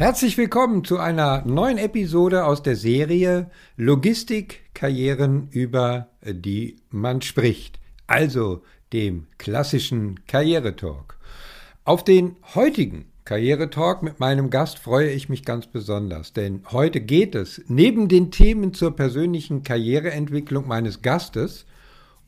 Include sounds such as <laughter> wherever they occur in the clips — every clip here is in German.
Herzlich willkommen zu einer neuen Episode aus der Serie Logistikkarrieren, über die man spricht, also dem klassischen Karrieretalk. Auf den heutigen Karrieretalk mit meinem Gast freue ich mich ganz besonders, denn heute geht es neben den Themen zur persönlichen Karriereentwicklung meines Gastes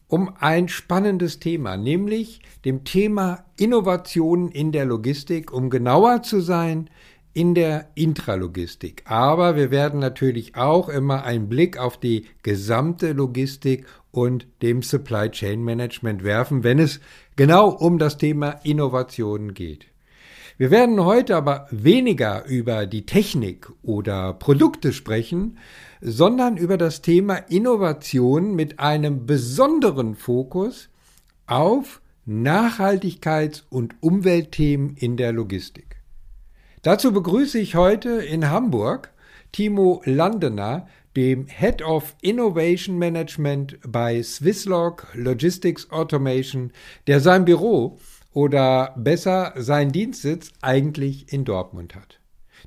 um ein spannendes Thema, nämlich dem Thema Innovationen in der Logistik, um genauer zu sein, in der Intralogistik. Aber wir werden natürlich auch immer einen Blick auf die gesamte Logistik und dem Supply Chain Management werfen, wenn es genau um das Thema Innovationen geht. Wir werden heute aber weniger über die Technik oder Produkte sprechen, sondern über das Thema Innovation mit einem besonderen Fokus auf Nachhaltigkeits- und Umweltthemen in der Logistik. Dazu begrüße ich heute in Hamburg Timo Landener, dem Head of Innovation Management bei Swisslog Logistics Automation, der sein Büro oder besser seinen Dienstsitz eigentlich in Dortmund hat.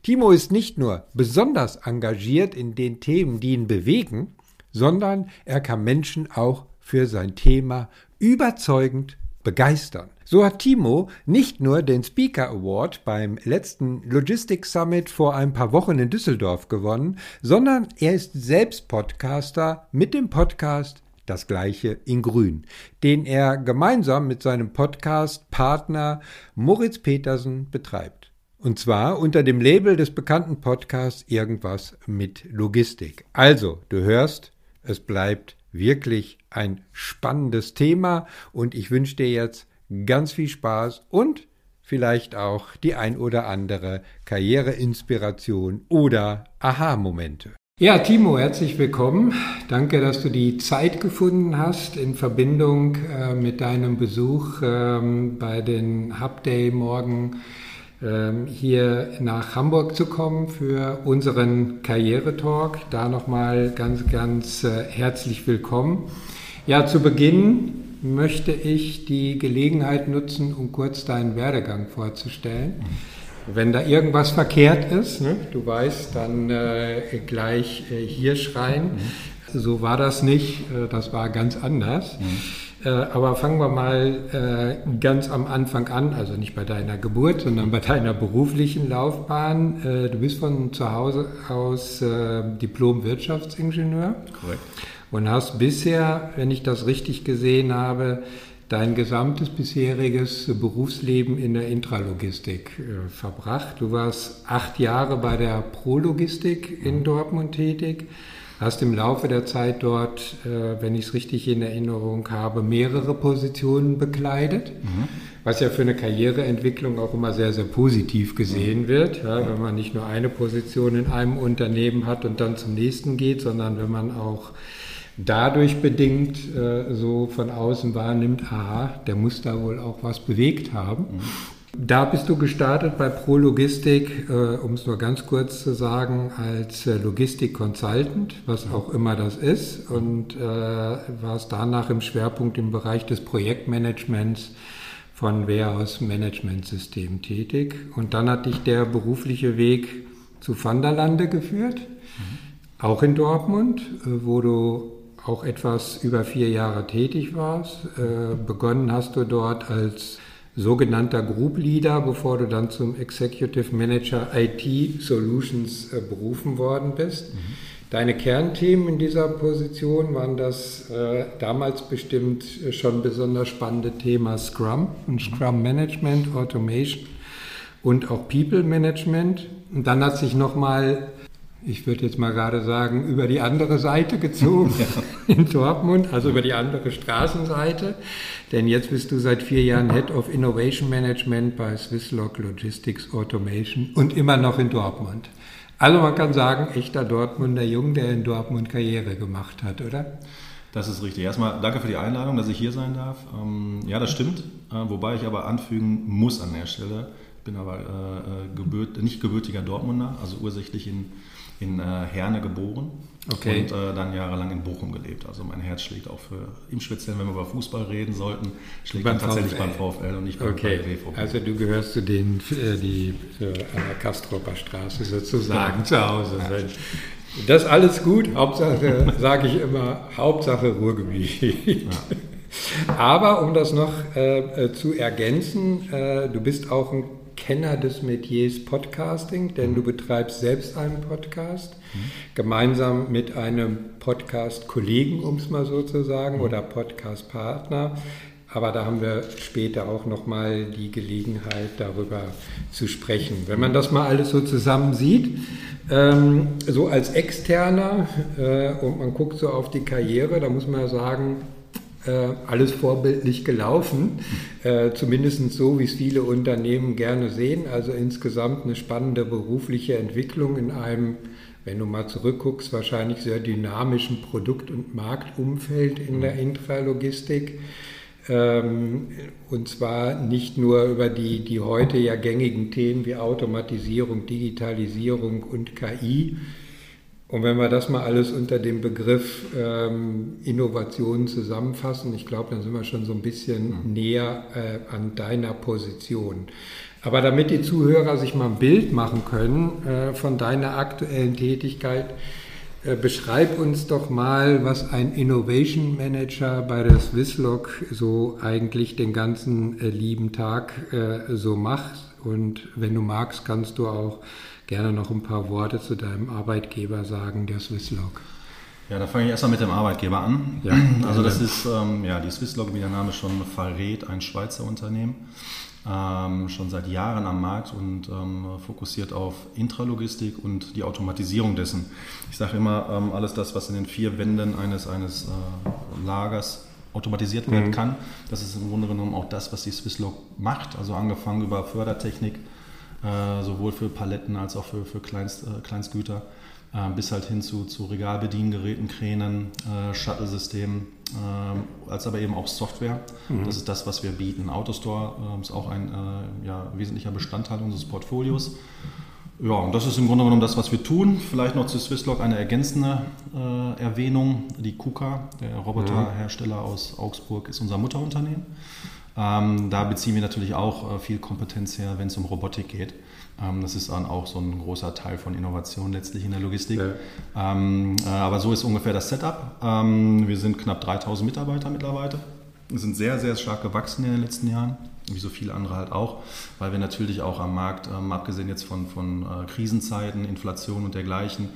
Timo ist nicht nur besonders engagiert in den Themen, die ihn bewegen, sondern er kann Menschen auch für sein Thema überzeugend begeistern. So hat Timo nicht nur den Speaker Award beim letzten Logistics Summit vor ein paar Wochen in Düsseldorf gewonnen, sondern er ist selbst Podcaster mit dem Podcast Das gleiche in Grün, den er gemeinsam mit seinem Podcast-Partner Moritz Petersen betreibt. Und zwar unter dem Label des bekannten Podcasts Irgendwas mit Logistik. Also, du hörst, es bleibt wirklich ein spannendes Thema und ich wünsche dir jetzt ganz viel Spaß und vielleicht auch die ein oder andere Karriereinspiration oder Aha-Momente. Ja, Timo, herzlich willkommen. Danke, dass du die Zeit gefunden hast in Verbindung äh, mit deinem Besuch ähm, bei den Hub Day morgen ähm, hier nach Hamburg zu kommen für unseren Karrieretalk. Da nochmal ganz, ganz äh, herzlich willkommen. Ja, zu Beginn möchte ich die Gelegenheit nutzen, um kurz deinen Werdegang vorzustellen. Wenn da irgendwas verkehrt ist, ne, du weißt, dann äh, gleich äh, hier schreien. Mhm. So war das nicht, äh, das war ganz anders. Mhm. Äh, aber fangen wir mal äh, ganz am Anfang an, also nicht bei deiner Geburt, sondern bei deiner beruflichen Laufbahn. Äh, du bist von zu Hause aus Diplom-Wirtschaftsingenieur. Korrekt und hast bisher, wenn ich das richtig gesehen habe, dein gesamtes bisheriges Berufsleben in der Intralogistik äh, verbracht. Du warst acht Jahre bei der Prologistik in Dortmund tätig, hast im Laufe der Zeit dort, äh, wenn ich es richtig in Erinnerung habe, mehrere Positionen bekleidet, mhm. Was ja für eine Karriereentwicklung auch immer sehr, sehr positiv gesehen wird, ja, wenn man nicht nur eine Position in einem Unternehmen hat und dann zum nächsten geht, sondern wenn man auch dadurch bedingt äh, so von außen wahrnimmt, aha, der muss da wohl auch was bewegt haben. Mhm. Da bist du gestartet bei Pro Logistik, äh, um es nur ganz kurz zu sagen, als äh, Logistik-Consultant, was auch immer das ist, und äh, warst danach im Schwerpunkt im Bereich des Projektmanagements von Warehouse Management System tätig. Und dann hat dich der berufliche Weg zu Vanderlande geführt, mhm. auch in Dortmund, äh, wo du auch etwas über vier Jahre tätig warst. Äh, begonnen hast du dort als sogenannter Group Leader, bevor du dann zum Executive Manager IT Solutions äh, berufen worden bist. Mhm. Deine Kernthemen in dieser Position waren das äh, damals bestimmt schon besonders spannende Thema Scrum und Scrum Management, Automation und auch People Management. Und dann hat sich nochmal ich würde jetzt mal gerade sagen, über die andere Seite gezogen ja. <laughs> in Dortmund, also über die andere Straßenseite. Denn jetzt bist du seit vier Jahren Head of Innovation Management bei Swisslog Logistics Automation und immer noch in Dortmund. Also man kann sagen, echter Dortmunder Jung, der in Dortmund Karriere gemacht hat, oder? Das ist richtig. Erstmal danke für die Einladung, dass ich hier sein darf. Ähm, ja, das stimmt. Äh, wobei ich aber anfügen muss an der Stelle, ich bin aber äh, äh gebürt, nicht gebürtiger Dortmunder, also ursächlich in in äh, Herne geboren Okay. und äh, dann jahrelang in Bochum gelebt. Also mein Herz schlägt auch für, im Speziellen, wenn wir über Fußball reden sollten, schlägt Beim tatsächlich VfL. beim VfL und nicht beim Okay, also du gehörst zu denen, äh, die äh, an der Kastropper Straße sozusagen zu Hause sind. Das ist alles gut, Hauptsache, <laughs> sage ich immer, Hauptsache Ruhrgebiet. Aber um das noch äh, äh, zu ergänzen, äh, du bist auch ein Kenner des Metiers Podcasting, denn du betreibst selbst einen Podcast, gemeinsam mit einem Podcast-Kollegen, um es mal so zu sagen, oder Podcast-Partner. Aber da haben wir später auch nochmal die Gelegenheit, darüber zu sprechen. Wenn man das mal alles so zusammen sieht, ähm, so als Externer äh, und man guckt so auf die Karriere, da muss man ja sagen, äh, alles vorbildlich gelaufen, äh, zumindest so, wie es viele Unternehmen gerne sehen. Also insgesamt eine spannende berufliche Entwicklung in einem, wenn du mal zurückguckst, wahrscheinlich sehr dynamischen Produkt- und Marktumfeld in der Intralogistik. Ähm, und zwar nicht nur über die, die heute ja gängigen Themen wie Automatisierung, Digitalisierung und KI. Und wenn wir das mal alles unter dem Begriff ähm, Innovation zusammenfassen, ich glaube, dann sind wir schon so ein bisschen näher äh, an deiner Position. Aber damit die Zuhörer sich mal ein Bild machen können äh, von deiner aktuellen Tätigkeit, äh, beschreib uns doch mal, was ein Innovation Manager bei der Swisslog so eigentlich den ganzen äh, lieben Tag äh, so macht. Und wenn du magst, kannst du auch gerne noch ein paar Worte zu deinem Arbeitgeber sagen, der Swisslog. Ja, da fange ich erstmal mit dem Arbeitgeber an. Ja, <clears throat> also das ist, ähm, ja, die Swisslog, wie der Name schon verrät, ein Schweizer Unternehmen, ähm, schon seit Jahren am Markt und ähm, fokussiert auf Intralogistik und die Automatisierung dessen. Ich sage immer, ähm, alles das, was in den vier Wänden eines, eines äh, Lagers automatisiert werden kann, das ist im Grunde genommen auch das, was die Swisslog macht. Also angefangen über Fördertechnik, äh, sowohl für Paletten als auch für, für Kleinst, äh, Kleinstgüter, äh, bis halt hin zu, zu Regalbediengeräten, Kränen, äh, Shuttle-Systemen, äh, als aber eben auch Software. Das ist das, was wir bieten. Autostore äh, ist auch ein äh, ja, wesentlicher Bestandteil unseres Portfolios. Ja, und das ist im Grunde genommen das, was wir tun. Vielleicht noch zu Swisslog eine ergänzende äh, Erwähnung. Die KUKA, der Roboterhersteller aus Augsburg, ist unser Mutterunternehmen. Ähm, da beziehen wir natürlich auch äh, viel Kompetenz her, wenn es um Robotik geht. Ähm, das ist dann auch so ein großer Teil von Innovation letztlich in der Logistik. Ja. Ähm, äh, aber so ist ungefähr das Setup. Ähm, wir sind knapp 3000 Mitarbeiter mittlerweile. Wir sind sehr, sehr stark gewachsen in den letzten Jahren, wie so viele andere halt auch, weil wir natürlich auch am Markt, ähm, abgesehen jetzt von, von äh, Krisenzeiten, Inflation und dergleichen,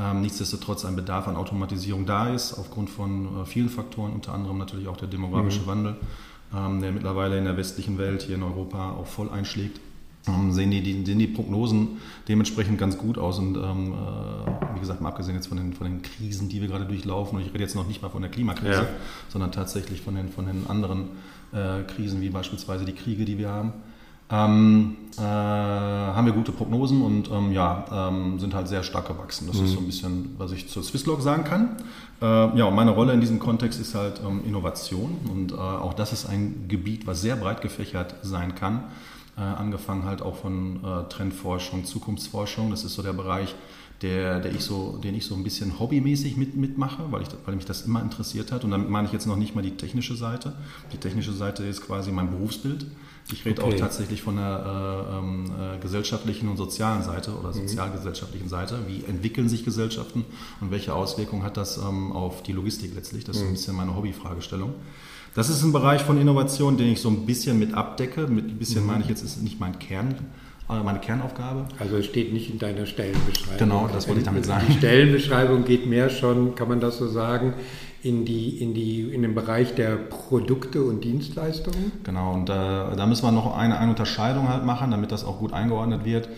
ähm, nichtsdestotrotz ein Bedarf an Automatisierung da ist, aufgrund von äh, vielen Faktoren, unter anderem natürlich auch der demografische Wandel, ähm, der mittlerweile in der westlichen Welt, hier in Europa, auch voll einschlägt. Ähm, sehen, die, die, sehen die Prognosen dementsprechend ganz gut aus. Und ähm, äh, wie gesagt, mal abgesehen jetzt von den, von den Krisen, die wir gerade durchlaufen, und ich rede jetzt noch nicht mal von der Klimakrise, Ja. sondern tatsächlich von den, von den anderen äh, Krisen, wie beispielsweise die Kriege, die wir haben, ähm, äh, haben wir gute Prognosen und ähm, ja, ähm, sind halt sehr stark gewachsen. Das ist so ein bisschen, was ich zur Swisslog sagen kann. Äh, ja, und meine Rolle in diesem Kontext ist halt ähm, Innovation und äh, auch das ist ein Gebiet, was sehr breit gefächert sein kann. Äh, angefangen halt auch von äh, Trendforschung, Zukunftsforschung. Das ist so der Bereich, der, der ich so, den ich so ein bisschen hobbymäßig mit, mitmache, weil, ich, weil mich das immer interessiert hat. Und damit meine ich jetzt noch nicht mal die technische Seite. Die technische Seite ist quasi mein Berufsbild. Ich rede Okay. auch tatsächlich von der äh, ähm, äh, gesellschaftlichen und sozialen Seite oder sozialgesellschaftlichen Seite. Wie entwickeln sich Gesellschaften und welche Auswirkungen hat das ähm, auf die Logistik letztlich? Das ist so ein bisschen meine Hobbyfragestellung. Das ist ein Bereich von Innovation, den ich so ein bisschen mit abdecke. Mit ein bisschen meine ich jetzt, ist nicht mein Kern, äh, meine Kernaufgabe. Also es steht nicht in deiner Stellenbeschreibung. Genau, das wollte ich damit sagen. Die Stellenbeschreibung geht mehr schon, kann man das so sagen, in, die, in, die, in den Bereich der Produkte und Dienstleistungen. Genau, und äh, da müssen wir noch eine, eine Unterscheidung halt machen, damit das auch gut eingeordnet wird.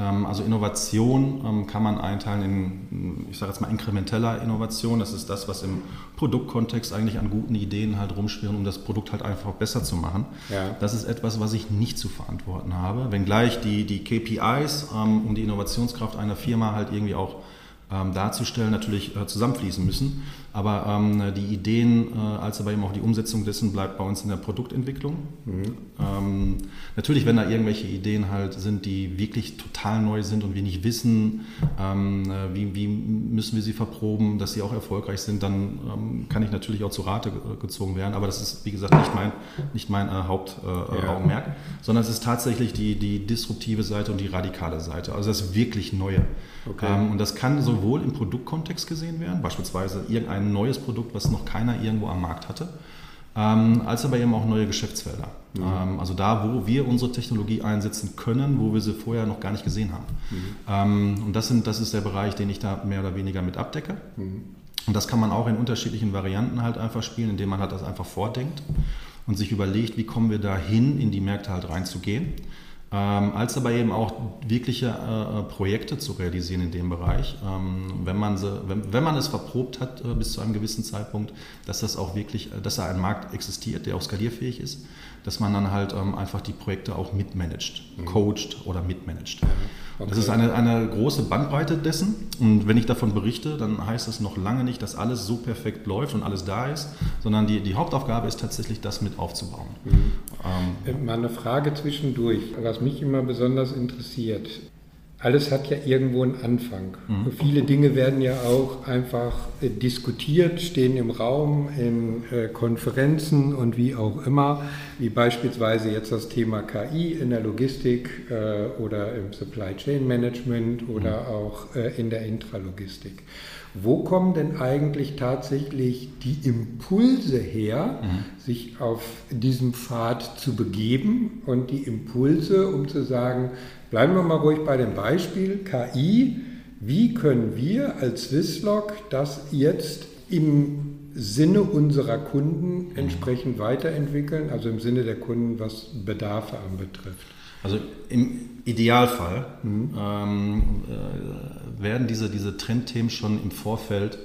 Ähm, also Innovation ähm, kann man einteilen in, ich sage jetzt mal, inkrementeller Innovation. Das ist das, was im Produktkontext eigentlich an guten Ideen halt rumschwirren, um das Produkt halt einfach besser zu machen. Ja. Das ist etwas, was ich nicht zu verantworten habe. Wenngleich die, die KPIs, ähm, um die Innovationskraft einer Firma halt irgendwie auch darzustellen, natürlich äh, zusammenfließen müssen. Aber ähm, die Ideen, äh, als aber eben auch die Umsetzung dessen bleibt bei uns in der Produktentwicklung. Mhm. Ähm, natürlich, wenn da irgendwelche Ideen halt sind, die wirklich total neu sind und wir nicht wissen, ähm, äh, wie, wie, müssen wir sie verproben, dass sie auch erfolgreich sind, dann ähm, kann ich natürlich auch zu Rate gezogen werden. Aber das ist, wie gesagt, nicht mein, nicht mein äh, Hauptaugenmerk, äh, ja. sondern es ist tatsächlich die, die disruptive Seite und die radikale Seite. Also das wirklich Neue. Okay. Ähm, und das kann sowohl im Produktkontext gesehen werden, beispielsweise irgendein neues Produkt, was noch keiner irgendwo am Markt hatte, ähm, als aber eben auch neue Geschäftsfelder. Mhm. Ähm, also da, wo wir unsere Technologie einsetzen können, wo wir sie vorher noch gar nicht gesehen haben. Mhm. und das, sind, das ist der Bereich, den ich da mehr oder weniger mit abdecke. Mhm. Und das kann man auch in unterschiedlichen Varianten halt einfach spielen, indem man halt das einfach vordenkt und sich überlegt, wie kommen wir da hin, in die Märkte halt reinzugehen ähm, als aber eben auch wirkliche äh, Projekte zu realisieren in dem Bereich, ähm, wenn, man sie, wenn, wenn man es verprobt hat äh, bis zu einem gewissen Zeitpunkt, dass das auch wirklich, äh, dass da ein Markt existiert, der auch skalierfähig ist, dass man dann halt ähm, einfach die Projekte auch mitmanagt, mhm. coacht oder mitmanagt. Okay. Das ist eine, eine große Bandbreite dessen. Und wenn ich davon berichte, dann heißt das noch lange nicht, dass alles so perfekt läuft und alles da ist, sondern die, die Hauptaufgabe ist tatsächlich, das mit aufzubauen. Mhm. Ähm, Mal eine Frage zwischendurch, was mich immer besonders interessiert alles hat ja irgendwo einen Anfang. Mhm. Viele Dinge werden ja auch einfach äh, diskutiert, stehen im Raum, in äh, Konferenzen und wie auch immer, wie beispielsweise jetzt das Thema KI in der Logistik äh, oder im Supply Chain Management oder mhm. auch äh, in der Intralogistik. Wo kommen denn eigentlich tatsächlich die Impulse her, mhm. sich auf diesem Pfad zu begeben und die Impulse, um zu sagen, Bleiben wir mal ruhig bei dem Beispiel KI. Wie können wir als Swisslog das jetzt im Sinne unserer Kunden entsprechend weiterentwickeln, also im Sinne der Kunden, was Bedarfe anbetrifft? Also im Idealfall mhm. ähm, äh, werden diese, diese Trendthemen schon im Vorfeld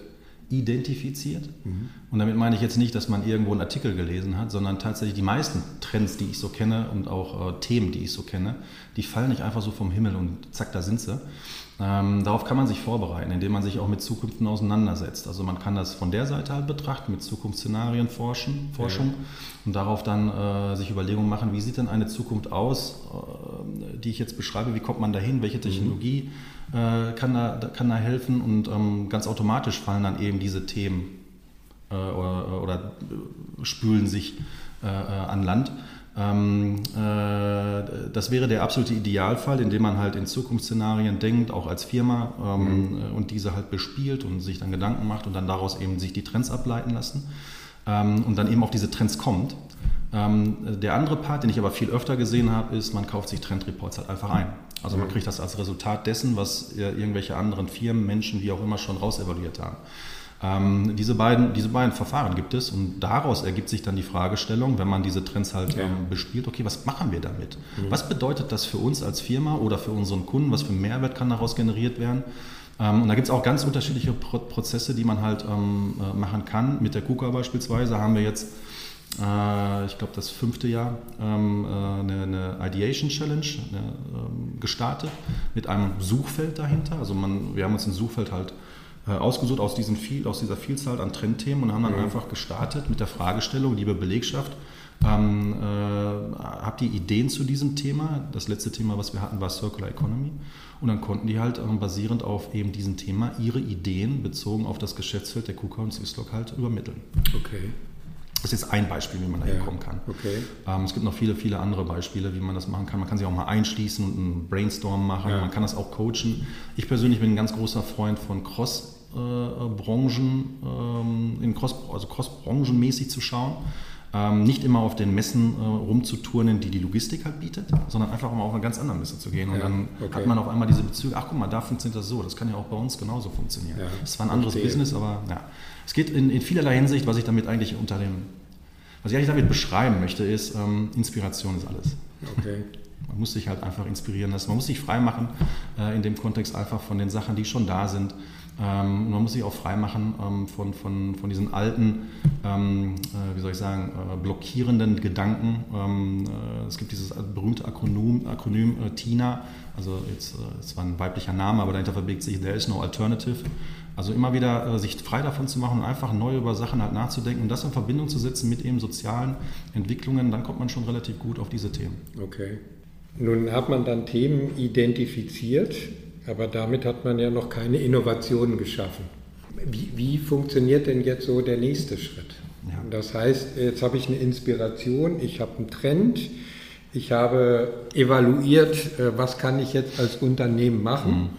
identifiziert. Mhm. Und damit meine ich jetzt nicht, dass man irgendwo einen Artikel gelesen hat, sondern tatsächlich die meisten Trends, die ich so kenne und auch äh, Themen, die ich so kenne, die fallen nicht einfach so vom Himmel und zack, da sind sie. Ähm, darauf kann man sich vorbereiten, indem man sich auch mit Zukünften auseinandersetzt. Also man kann das von der Seite halt betrachten, mit Zukunftsszenarien forschen, Forschung ja. und darauf dann äh, sich Überlegungen machen, wie sieht denn eine Zukunft aus, äh, die ich jetzt beschreibe, wie kommt man dahin, welche. Technologie mhm äh, kann, da, kann da helfen und ähm, ganz automatisch fallen dann eben diese Themen äh, oder, oder, spülen sich äh, äh an Land. Ähm, äh, das wäre der absolute Idealfall, indem man halt in Zukunftsszenarien denkt, auch als Firma ähm, mhm. und diese halt bespielt und sich dann Gedanken macht und dann daraus eben sich die Trends ableiten lassen ähm, und dann eben auf diese Trends kommt. Ähm, der andere Part, den ich aber viel öfter gesehen habe, ist, man kauft sich Trendreports halt einfach ein. Also man kriegt das als Resultat dessen, was irgendwelche anderen Firmen, Menschen, wie auch immer schon rausevaluiert haben. Ähm, diese, beiden, diese beiden Verfahren gibt es und daraus ergibt sich dann die Fragestellung, wenn man diese Trends halt ja. ähm, bespielt, okay, was machen wir damit? Mhm. Was bedeutet das für uns als Firma oder für unseren Kunden? Was für Mehrwert kann daraus generiert werden? Ähm, und da gibt es auch ganz unterschiedliche Pro Prozesse, die man halt ähm, äh, machen kann. Mit der KUKA beispielsweise haben wir jetzt äh, ich glaube, das fünfte Jahr ähm, äh, eine, Ideation Challenge ähm, gestartet mit einem Suchfeld dahinter. Also man, wir haben uns ein Suchfeld halt ausgesucht aus, diesem viel, aus dieser Vielzahl an Trendthemen und haben dann mhm. einfach gestartet mit der Fragestellung, liebe Belegschaft, ähm, äh, habt ihr Ideen zu diesem Thema? Das letzte Thema, was wir hatten, war Circular Economy. Und dann konnten die halt ähm, basierend auf eben diesem Thema ihre Ideen bezogen auf das Geschäftsfeld der KUKA und Swisslog halt übermitteln. Okay. Das ist jetzt ein Beispiel, wie man da ja, hinkommen kann. Okay. Ähm, es gibt noch viele, viele andere Beispiele, wie man das machen kann. Man kann sich auch mal einschließen und einen Brainstorm machen. Ja. Man kann das auch coachen. Ich persönlich bin ein ganz großer Freund von Cross-Branchen, äh, ähm, Cross, also Cross-Branchenmäßig zu schauen. Ähm, nicht immer auf den Messen äh, rumzuturnen, die die Logistik halt bietet, sondern einfach mal auf eine ganz andere Messe zu gehen. Und ja, dann okay. hat man auf einmal diese Bezüge, ach guck mal, da funktioniert das so, das kann ja auch bei uns genauso funktionieren. Ja, das ist zwar ein anderes okay. Business, aber ja. Es geht in, in, vielerlei Hinsicht, was ich damit eigentlich unter dem, was ich eigentlich damit beschreiben möchte, ist, ähm, Inspiration ist alles. Okay. <laughs> Man muss sich halt einfach inspirieren lassen. Man muss sich frei machen äh, in dem Kontext einfach von den Sachen, die schon da sind Ähm, man muss sich auch freimachen ähm, von, von, von diesen alten, ähm, äh, wie soll ich sagen, äh, blockierenden Gedanken. Ähm, äh, es gibt dieses berühmte Akronym, Akronym äh, TINA, also jetzt, äh, es war ein weiblicher Name, aber dahinter verbirgt sich There is no alternative. Also immer wieder äh, sich frei davon zu machen und einfach neu über Sachen halt nachzudenken und das in Verbindung zu setzen mit eben sozialen Entwicklungen, dann kommt man schon relativ gut auf diese Themen. Okay. Nun hat man dann Themen identifiziert, aber damit hat man ja noch keine Innovationen geschaffen. Wie, wie funktioniert denn jetzt so der nächste Schritt? Ja. Das heißt, jetzt habe ich eine Inspiration, ich habe einen Trend, ich habe evaluiert, äh, was kann ich jetzt als Unternehmen machen.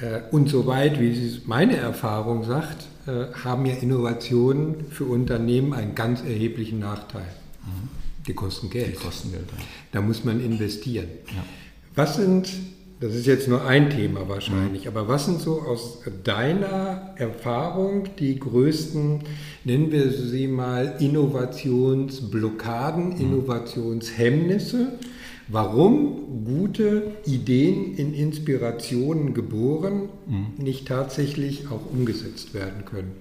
Mhm. Äh, und soweit, wie meine Erfahrung sagt, äh, haben ja Innovationen für Unternehmen einen ganz erheblichen Nachteil. Mhm. Die kosten Geld. Die kosten Geld. Ja. Da muss man investieren. Ja. Was sind das ist jetzt nur ein Thema wahrscheinlich, mhm. aber was sind so aus deiner Erfahrung die größten, nennen wir sie mal, Innovationsblockaden, mhm. Innovationshemmnisse? Warum gute Ideen in Inspirationen geboren mhm. nicht tatsächlich auch umgesetzt werden können?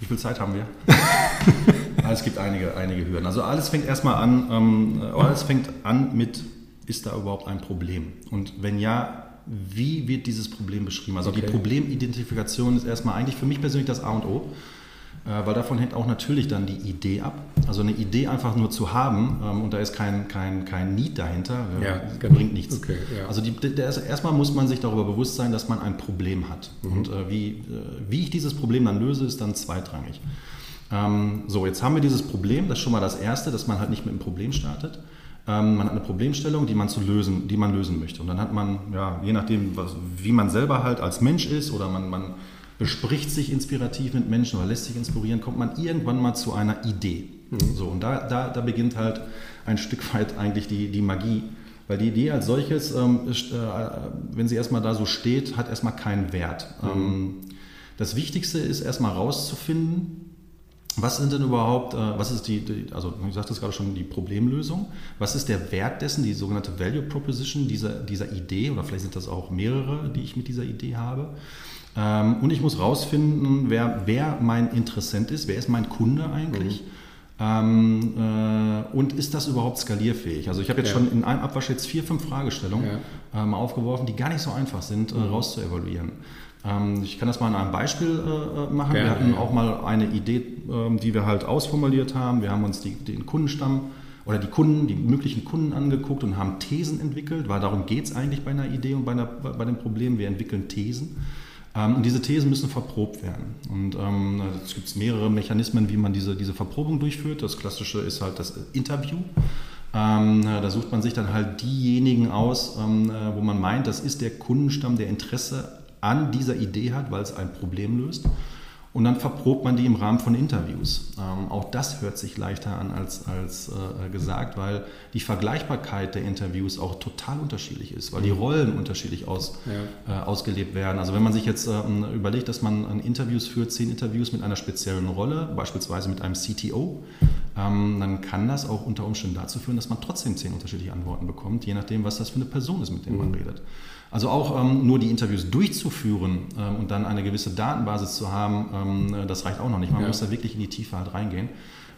Wie viel Zeit haben wir? <laughs> es gibt einige, einige Hürden. Also alles fängt erstmal an, ähm, alles fängt an mit ist da überhaupt ein Problem? Und wenn ja, wie wird dieses Problem beschrieben? Also okay. die Problemidentifikation ist erstmal eigentlich für mich persönlich das A und O, äh, weil davon hängt auch natürlich dann die Idee ab. Also eine Idee einfach nur zu haben ähm, und da ist kein, kein, kein Need dahinter, äh, ja, genau. bringt nichts. Okay, ja. Also die, der, erstmal muss man sich darüber bewusst sein, dass man ein Problem hat. Mhm. Und äh, wie, wie ich dieses Problem dann löse, ist dann zweitrangig. Ähm, so, jetzt haben wir dieses Problem, das ist schon mal das Erste, dass man halt nicht mit einem Problem startet. Ähm, man hat eine Problemstellung, die man, zu lösen, die man lösen möchte. Und dann hat man, ja, je nachdem, was, wie man selber halt als Mensch ist oder man, man bespricht sich inspirativ mit Menschen oder lässt sich inspirieren, kommt man irgendwann mal zu einer Idee. Mhm. So, und da, da, da beginnt halt ein Stück weit eigentlich die, die Magie. Weil die Idee als solches, ähm, ist, äh, wenn sie erstmal da so steht, hat erstmal keinen Wert. Mhm. Ähm, das Wichtigste ist erstmal rauszufinden, was sind denn überhaupt, äh, was ist die, die, also ich sagte es gerade schon, die Problemlösung? Was ist der Wert dessen, die sogenannte Value Proposition dieser, dieser Idee oder vielleicht sind das auch mehrere, die ich mit dieser Idee habe? Ähm, und ich muss rausfinden, wer, wer mein Interessent ist, wer ist mein Kunde eigentlich? Mhm. Ähm, äh, und ist das überhaupt skalierfähig? Also ich habe jetzt ja. schon in einem Abwasch jetzt vier, fünf Fragestellungen ja. ähm, aufgeworfen, die gar nicht so einfach sind, äh, mhm. rauszuevaluieren. Ähm, ich kann das mal an einem Beispiel äh, äh, machen. Gerne, wir hatten auch mal eine Idee, ähm, die wir halt ausformuliert haben. Wir haben uns die, den Kundenstamm oder die Kunden, die möglichen Kunden angeguckt und haben Thesen entwickelt, weil darum geht es eigentlich bei einer Idee und bei, einer, bei dem Problem. Wir entwickeln Thesen. Ähm, und diese Thesen müssen verprobt werden. Und ähm, es gibt mehrere Mechanismen, wie man diese, diese Verprobung durchführt. Das klassische ist halt das Interview. Ähm, da sucht man sich dann halt diejenigen aus, ähm, äh, wo man meint, das ist der Kundenstamm, der Interesse an dieser Idee hat, weil es ein Problem löst. Und dann verprobt man die im Rahmen von Interviews. Ähm, auch das hört sich leichter an als, als äh, gesagt, weil die Vergleichbarkeit der Interviews auch total unterschiedlich ist, weil die mhm. Rollen unterschiedlich aus, ja. äh, ausgelebt werden. Also wenn man sich jetzt äh, überlegt, dass man Interviews führt, zehn Interviews mit einer speziellen Rolle, beispielsweise mit einem CTO, ähm, dann kann das auch unter Umständen dazu führen, dass man trotzdem zehn unterschiedliche Antworten bekommt, je nachdem, was das für eine Person ist, mit der mhm. man redet. Also auch ähm, nur die Interviews durchzuführen ähm, und dann eine gewisse Datenbasis zu haben, ähm, äh, das reicht auch noch nicht. Man ja. muss da wirklich in die Tiefe halt reingehen.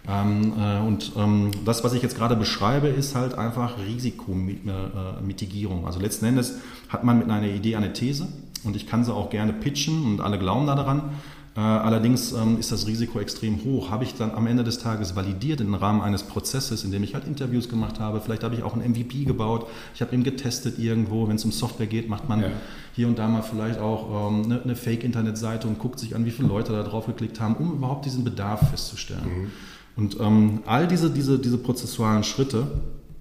Ähm, äh, und ähm, das, was ich jetzt gerade beschreibe, ist halt einfach Risikomitigierung. Also letzten Endes hat man mit einer Idee eine These und ich kann sie auch gerne pitchen und alle glauben daran. Äh, allerdings ähm, ist das Risiko extrem hoch. Habe ich dann am Ende des Tages validiert im Rahmen eines Prozesses, in dem ich halt Interviews gemacht habe, vielleicht habe ich auch ein MVP gebaut, ich habe ihn getestet irgendwo, wenn es um Software geht, macht man ja. hier und da mal vielleicht auch ähm, eine, eine Fake-Internetseite und guckt sich an, wie viele Leute da drauf geklickt haben, um überhaupt diesen Bedarf festzustellen. Mhm. Und ähm, all diese, diese, diese prozessualen Schritte,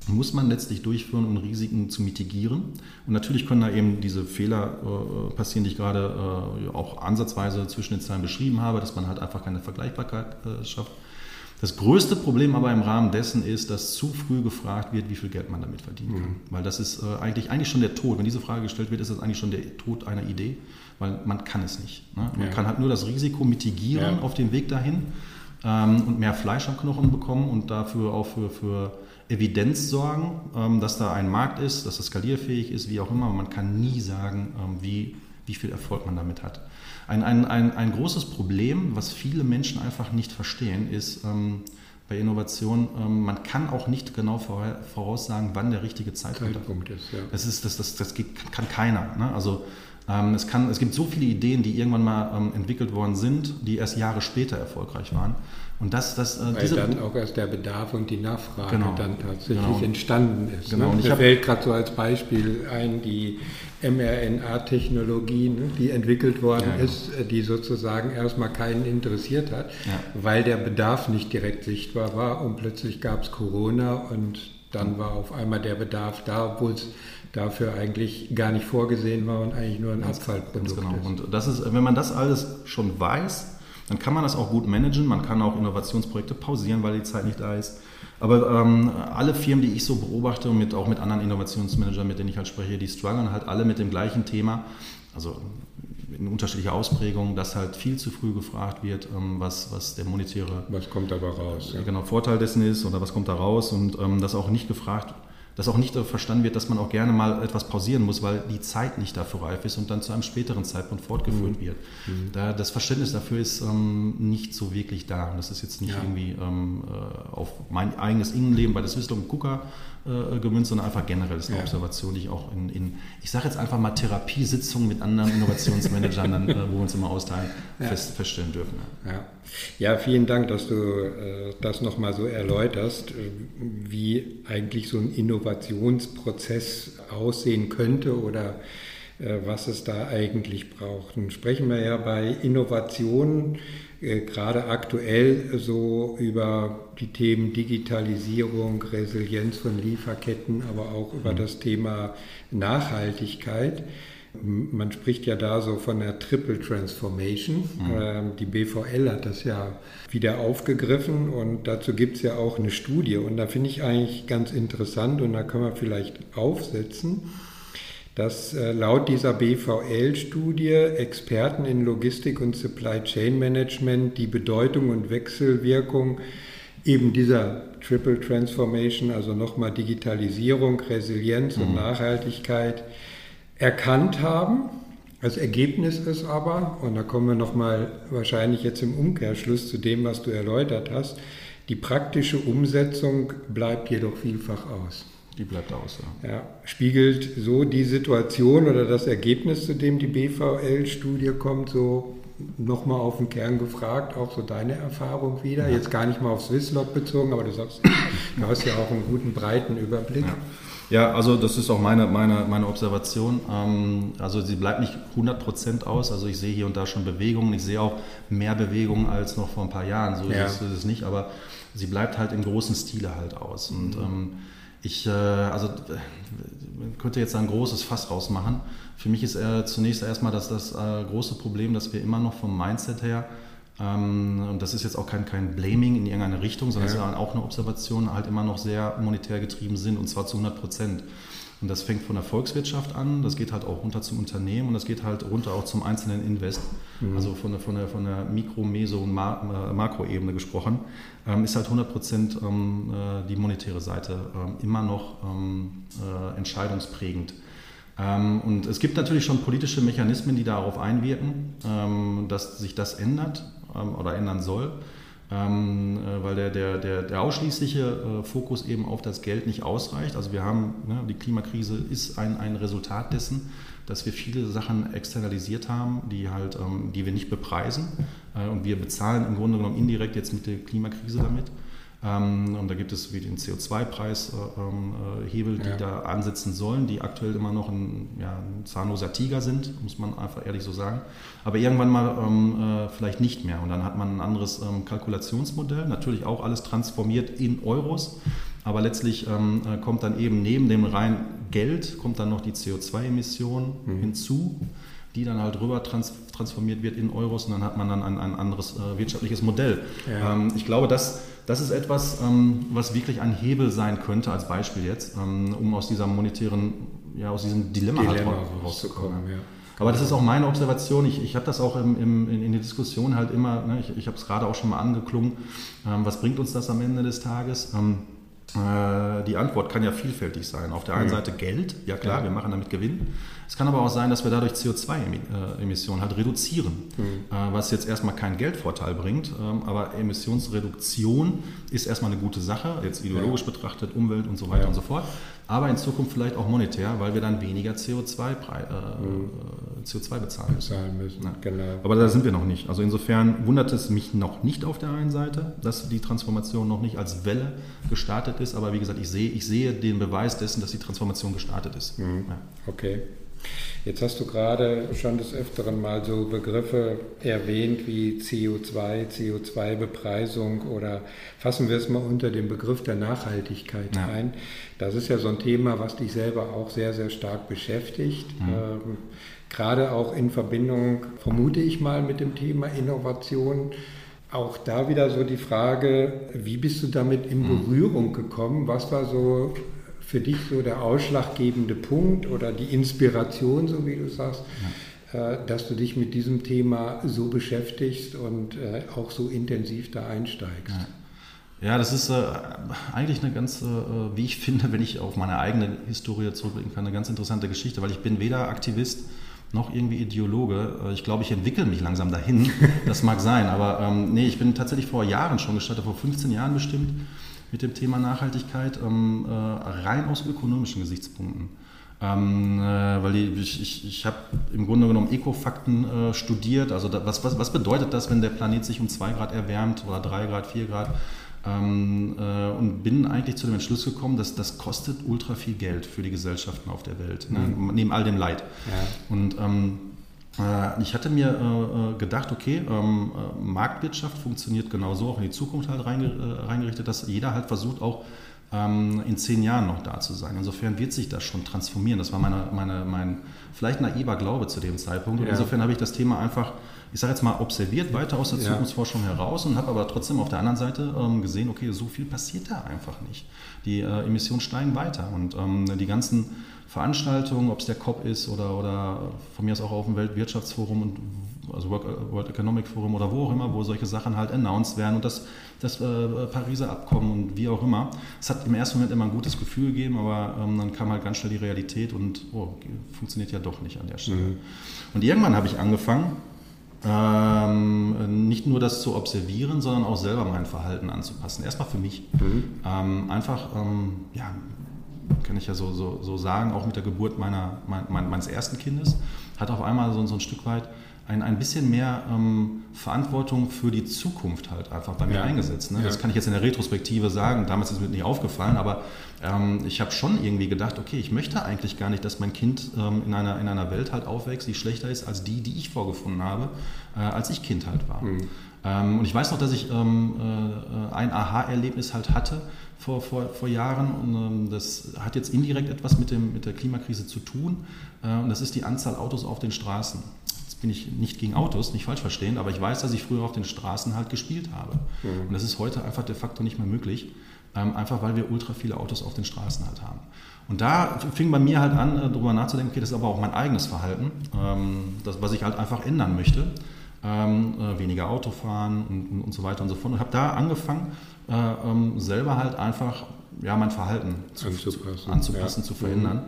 muss man letztlich durchführen, um Risiken zu mitigieren. Und natürlich können da eben diese Fehler äh, passieren, die ich gerade äh, auch ansatzweise zwischen den Zeilen beschrieben habe, dass man halt einfach keine Vergleichbarkeit äh, schafft. Das größte Problem aber im Rahmen dessen ist, dass zu früh gefragt wird, wie viel Geld man damit verdienen kann. Mhm. Weil das ist äh, eigentlich, eigentlich schon der Tod. Wenn diese Frage gestellt wird, ist das eigentlich schon der Tod einer Idee, weil man kann es nicht. Ne? Man ja. kann halt nur das Risiko mitigieren ja. auf dem Weg dahin ähm, und mehr Fleisch am Knochen bekommen und dafür auch für, für Evidenz sorgen, ähm, dass da ein Markt ist, dass das skalierfähig ist, wie auch immer. Man kann nie sagen, ähm, wie wie viel Erfolg man damit hat. Ein, ein, ein, ein großes Problem, was viele Menschen einfach nicht verstehen, ist ähm, bei Innovation, man kann auch nicht genau voraussagen, wann der richtige Zeitpunkt, Zeitpunkt ist. Ja. Das, ist, das, das, das geht, kann keiner. Ne? Also es, kann, es gibt so viele Ideen, die irgendwann mal entwickelt worden sind, die erst Jahre später erfolgreich waren. Und das, das, äh, Weil dann auch erst der Bedarf und die Nachfrage genau, dann tatsächlich genau. entstanden ist. Genau. Ne? Mir fällt gerade so als Beispiel ein, die mRNA-Technologie, ne, die entwickelt worden ja, genau. ist, äh, die sozusagen erstmal keinen interessiert hat, ja. weil der Bedarf nicht direkt sichtbar war und plötzlich gab es Corona und dann war auf einmal der Bedarf da, obwohl es dafür eigentlich gar nicht vorgesehen war und eigentlich nur ein Abfallprodukt genau. ist. Und das ist, wenn man das alles schon weiß, dann kann man das auch gut managen. Man kann auch Innovationsprojekte pausieren, weil die Zeit nicht da ist. Aber ähm, alle Firmen, die ich so beobachte und mit, auch mit anderen Innovationsmanagern, mit denen ich halt spreche, die strugglen halt alle mit dem gleichen Thema. Also in unterschiedlicher Ausprägung, dass halt viel zu früh gefragt wird, ähm, was, was der monetäre... Was kommt dabei raus? Ja. Genau, Vorteil dessen ist oder was kommt da raus und ähm, dass auch nicht gefragt wird dass auch nicht verstanden wird, dass man auch gerne mal etwas pausieren muss, weil die Zeit nicht dafür reif ist und dann zu einem späteren Zeitpunkt fortgeführt mhm. wird. Mhm. Da, das Verständnis dafür ist ähm, nicht so wirklich da. Und das ist jetzt nicht ja. irgendwie ähm, äh, auf mein eigenes Innenleben bei der Swissdom Cooker äh, gemünzt, sondern einfach generell ist eine ja. Observation, die ich auch in, in ich sage jetzt einfach mal Therapiesitzungen mit anderen Innovationsmanagern, dann, äh, wo wir uns immer austeilen, ja. fest, feststellen dürfen. Ja. ja, vielen Dank, dass du äh, das nochmal so erläuterst, äh, wie eigentlich so ein Innovationsprozess aussehen könnte oder äh, was es da eigentlich braucht. Nun sprechen wir ja bei Innovationen gerade aktuell so über die Themen Digitalisierung, Resilienz von Lieferketten, aber auch über mhm. das Thema Nachhaltigkeit. Man spricht ja da so von der Triple Transformation. Mhm. Ähm, die BVL hat das ja wieder aufgegriffen und dazu gibt es ja auch eine Studie. Und da finde ich eigentlich ganz interessant und da können wir vielleicht aufsetzen dass äh, laut dieser BVL-Studie Experten in Logistik und Supply Chain Management die Bedeutung und Wechselwirkung eben dieser Triple Transformation, also nochmal Digitalisierung, Resilienz mhm. und Nachhaltigkeit, erkannt haben. Das Ergebnis ist aber, und da kommen wir nochmal wahrscheinlich jetzt im Umkehrschluss zu dem, was du erläutert hast, die praktische Umsetzung bleibt jedoch vielfach aus. Die bleibt aus, ja. ja. Spiegelt so die Situation oder das Ergebnis, zu dem die BVL-Studie kommt, so nochmal auf den Kern gefragt, auch so deine Erfahrung wieder? Ja. Jetzt gar nicht mal auf Swisslog bezogen, aber du sagst, du hast ja auch einen guten, breiten Überblick. Ja. Ja, also das ist auch meine, meine, meine Observation. Ähm, also sie bleibt nicht 100% aus. Also ich sehe hier und da schon Bewegungen. Ich sehe auch mehr Bewegungen als noch vor ein paar Jahren. So, ja. ist, so ist es nicht. Aber sie bleibt halt im großen Stile halt aus. Und mhm. ähm, ich, äh, also man könnte jetzt ein großes Fass rausmachen. Für mich ist äh, zunächst erstmal das, das äh, große Problem, dass wir immer noch vom Mindset her, ähm, und das ist jetzt auch kein, kein Blaming in irgendeine Richtung, sondern es ja. ist auch eine Observation, halt immer noch sehr monetär getrieben sind und zwar zu 100 Prozent. Und das fängt von der Volkswirtschaft an, das geht halt auch runter zum Unternehmen und das geht halt runter auch zum einzelnen Invest. Mhm. Also von der, von der, von der Mikro-, Meso- und äh, Makroebene gesprochen, ähm, ist halt 100 Prozent ähm, äh, die monetäre Seite ähm, immer noch ähm, äh, entscheidungsprägend. Ähm, und es gibt natürlich schon politische Mechanismen, die darauf einwirken, ähm, dass sich das ändert oder ändern soll ähm, äh, weil der, der, der, der ausschließliche äh, Fokus eben auf das Geld nicht ausreicht. Also wir haben, ne, die Klimakrise ist ein, ein Resultat dessen, dass wir viele Sachen externalisiert haben, die halt, ähm, die wir nicht bepreisen. Äh, und wir bezahlen im Grunde genommen indirekt jetzt mit der Klimakrise damit. Ähm, und da gibt es wie den CO2-Preishebel, äh, ähm, äh, die ja. da ansetzen sollen, die aktuell immer noch ein, ja, ein zahnloser Tiger sind, muss man einfach ehrlich so sagen. Aber irgendwann mal ähm, äh, vielleicht nicht mehr. Und dann hat man ein anderes ähm, Kalkulationsmodell, natürlich auch alles transformiert in Euros. Aber letztlich ähm, äh, kommt dann eben neben dem rein Geld, kommt dann noch die CO2-Emission mhm. hinzu die dann halt rüber trans transformiert wird in Euros und dann hat man dann ein, ein anderes äh, wirtschaftliches Modell. Ja. Ähm, ich glaube, das, das ist etwas, ähm, was wirklich ein Hebel sein könnte, als Beispiel jetzt, ähm, um aus dieser monetären, ja, aus diesem Dilemma, halt Dilemma rauszukommen. Ja. Aber das ist auch meine Observation. Ich, ich habe das auch im, im, in, in der Diskussion halt immer, ne, ich, ich habe es gerade auch schon mal angeklungen, ähm, was bringt uns das am Ende des Tages? Äh, die Antwort kann ja vielfältig sein. Auf der einen Seite Geld, ja klar, ja. wir machen damit Gewinn. Es kann aber auch sein, dass wir dadurch CO2-Emissionen halt reduzieren, mhm. was jetzt erstmal keinen Geldvorteil bringt, ähm, aber Emissionsreduktion ist erstmal eine gute Sache, jetzt ideologisch ja. betrachtet, Umwelt und so weiter ja. und so fort aber in Zukunft vielleicht auch monetär, weil wir dann weniger CO2, äh, mhm. CO2 bezahlen müssen. Bezahlen müssen ja. genau. Aber da sind wir noch nicht. Also insofern wundert es mich noch nicht auf der einen Seite, dass die Transformation noch nicht als Welle gestartet ist, aber wie gesagt, ich sehe, ich sehe den Beweis dessen, dass die Transformation gestartet ist. Mhm. Ja. Okay. Jetzt hast du gerade schon des Öfteren mal so Begriffe erwähnt wie CO2, CO2-Bepreisung oder fassen wir es mal unter den Begriff der Nachhaltigkeit ja. ein. Das ist ja so ein Thema, was dich selber auch sehr, sehr stark beschäftigt. Mhm. Ähm, gerade auch in Verbindung, vermute ich mal, mit dem Thema Innovation. Auch da wieder so die Frage, wie bist du damit in mhm. Berührung gekommen? Was war so für dich so der ausschlaggebende Punkt oder die Inspiration, so wie du sagst, ja. äh, dass du dich mit diesem Thema so beschäftigst und äh, auch so intensiv da einsteigst? Ja. ja das ist äh, eigentlich eine ganz, äh, wie ich finde, wenn ich auf meine eigene Historie zurückblicken kann, eine ganz interessante Geschichte, weil ich bin weder Aktivist noch irgendwie Ideologe. Äh, ich glaube, ich entwickle mich langsam dahin. <laughs> Das mag sein, aber ähm, nee, ich bin tatsächlich vor Jahren schon gestartet, vor 15 Jahren bestimmt, mit dem Thema Nachhaltigkeit, ähm, äh, rein aus ökonomischen Gesichtspunkten. Ähm, äh, weil ich, ich, ich habe im Grunde genommen Ecofakten äh, studiert. Also da, was, was, was bedeutet das, wenn der Planet sich um 2 Grad erwärmt oder 3 Grad, 4 Grad? Ähm, äh, und bin eigentlich zu dem Entschluss gekommen, dass das kostet ultra viel Geld für die Gesellschaften auf der Welt, ne? mhm. ne? neben all dem Leid. Ja. Und ähm, äh, ich hatte mir äh, äh, gedacht, okay, ähm, Marktwirtschaft funktioniert genauso auch in die Zukunft halt reingerichtet, dass jeder halt versucht auch ähm, in zehn Jahren noch da zu sein. Insofern wird sich das schon transformieren. Das war meine, meine, mein vielleicht naiver Glaube zu dem Zeitpunkt. Und ja. insofern habe ich das Thema einfach, ich sage jetzt mal, observiert weiter aus der ja. Zukunftsforschung heraus und habe aber trotzdem auf der anderen Seite ähm, gesehen, okay, so viel passiert da einfach nicht. Die äh, Emissionen steigen weiter und ähm, die ganzen Veranstaltungen, ob es der COP ist oder, oder von mir aus auch auf dem Weltwirtschaftsforum und also World Economic Forum oder wo auch immer, wo solche Sachen halt announced werden und das, das äh, Pariser Abkommen und wie auch immer. Es hat im ersten Moment immer ein gutes Gefühl gegeben, aber ähm, dann kam halt ganz schnell die Realität und oh, funktioniert ja doch nicht an der Stelle. Mhm. Und irgendwann habe ich angefangen, ähm, nicht nur das zu observieren, sondern auch selber mein Verhalten anzupassen. Erstmal für mich. Mhm. Ähm, einfach, ähm, ja, kann ich ja so, so, so sagen, auch mit der Geburt meiner, mein, meines ersten Kindes, hat auf einmal so, so ein Stück weit ein, ein bisschen mehr ähm, Verantwortung für die Zukunft halt einfach bei mir ja. eingesetzt. Ne? Ja. Das kann ich jetzt in der Retrospektive sagen, damals ist mir nicht aufgefallen, aber ähm, ich habe schon irgendwie gedacht, okay, ich möchte eigentlich gar nicht, dass mein Kind ähm, in, einer, in einer Welt halt aufwächst, die schlechter ist als die, die ich vorgefunden habe, äh, als ich Kind halt war. Mhm. Ähm, und ich weiß noch, dass ich ähm, äh, ein Aha-Erlebnis halt hatte, vor, vor, vor Jahren. Und ähm, das hat jetzt indirekt etwas mit, dem, mit der Klimakrise zu tun. Äh, und das ist die Anzahl Autos auf den Straßen. Jetzt bin ich nicht gegen Autos, nicht falsch verstehen, aber ich weiß, dass ich früher auf den Straßen halt gespielt habe. Mhm. Und das ist heute einfach de facto nicht mehr möglich. Ähm, einfach weil wir ultra viele Autos auf den Straßen halt haben. Und da fing bei mir halt an, äh, darüber nachzudenken, okay, das ist aber auch mein eigenes Verhalten, ähm, das, was ich halt einfach ändern möchte. Ähm, äh, weniger Auto fahren und, und, so weiter und so fort. Und habe da angefangen, äh, ähm, selber halt einfach ja, mein Verhalten zu, anzupassen, zu, anzupassen, ja. zu verändern.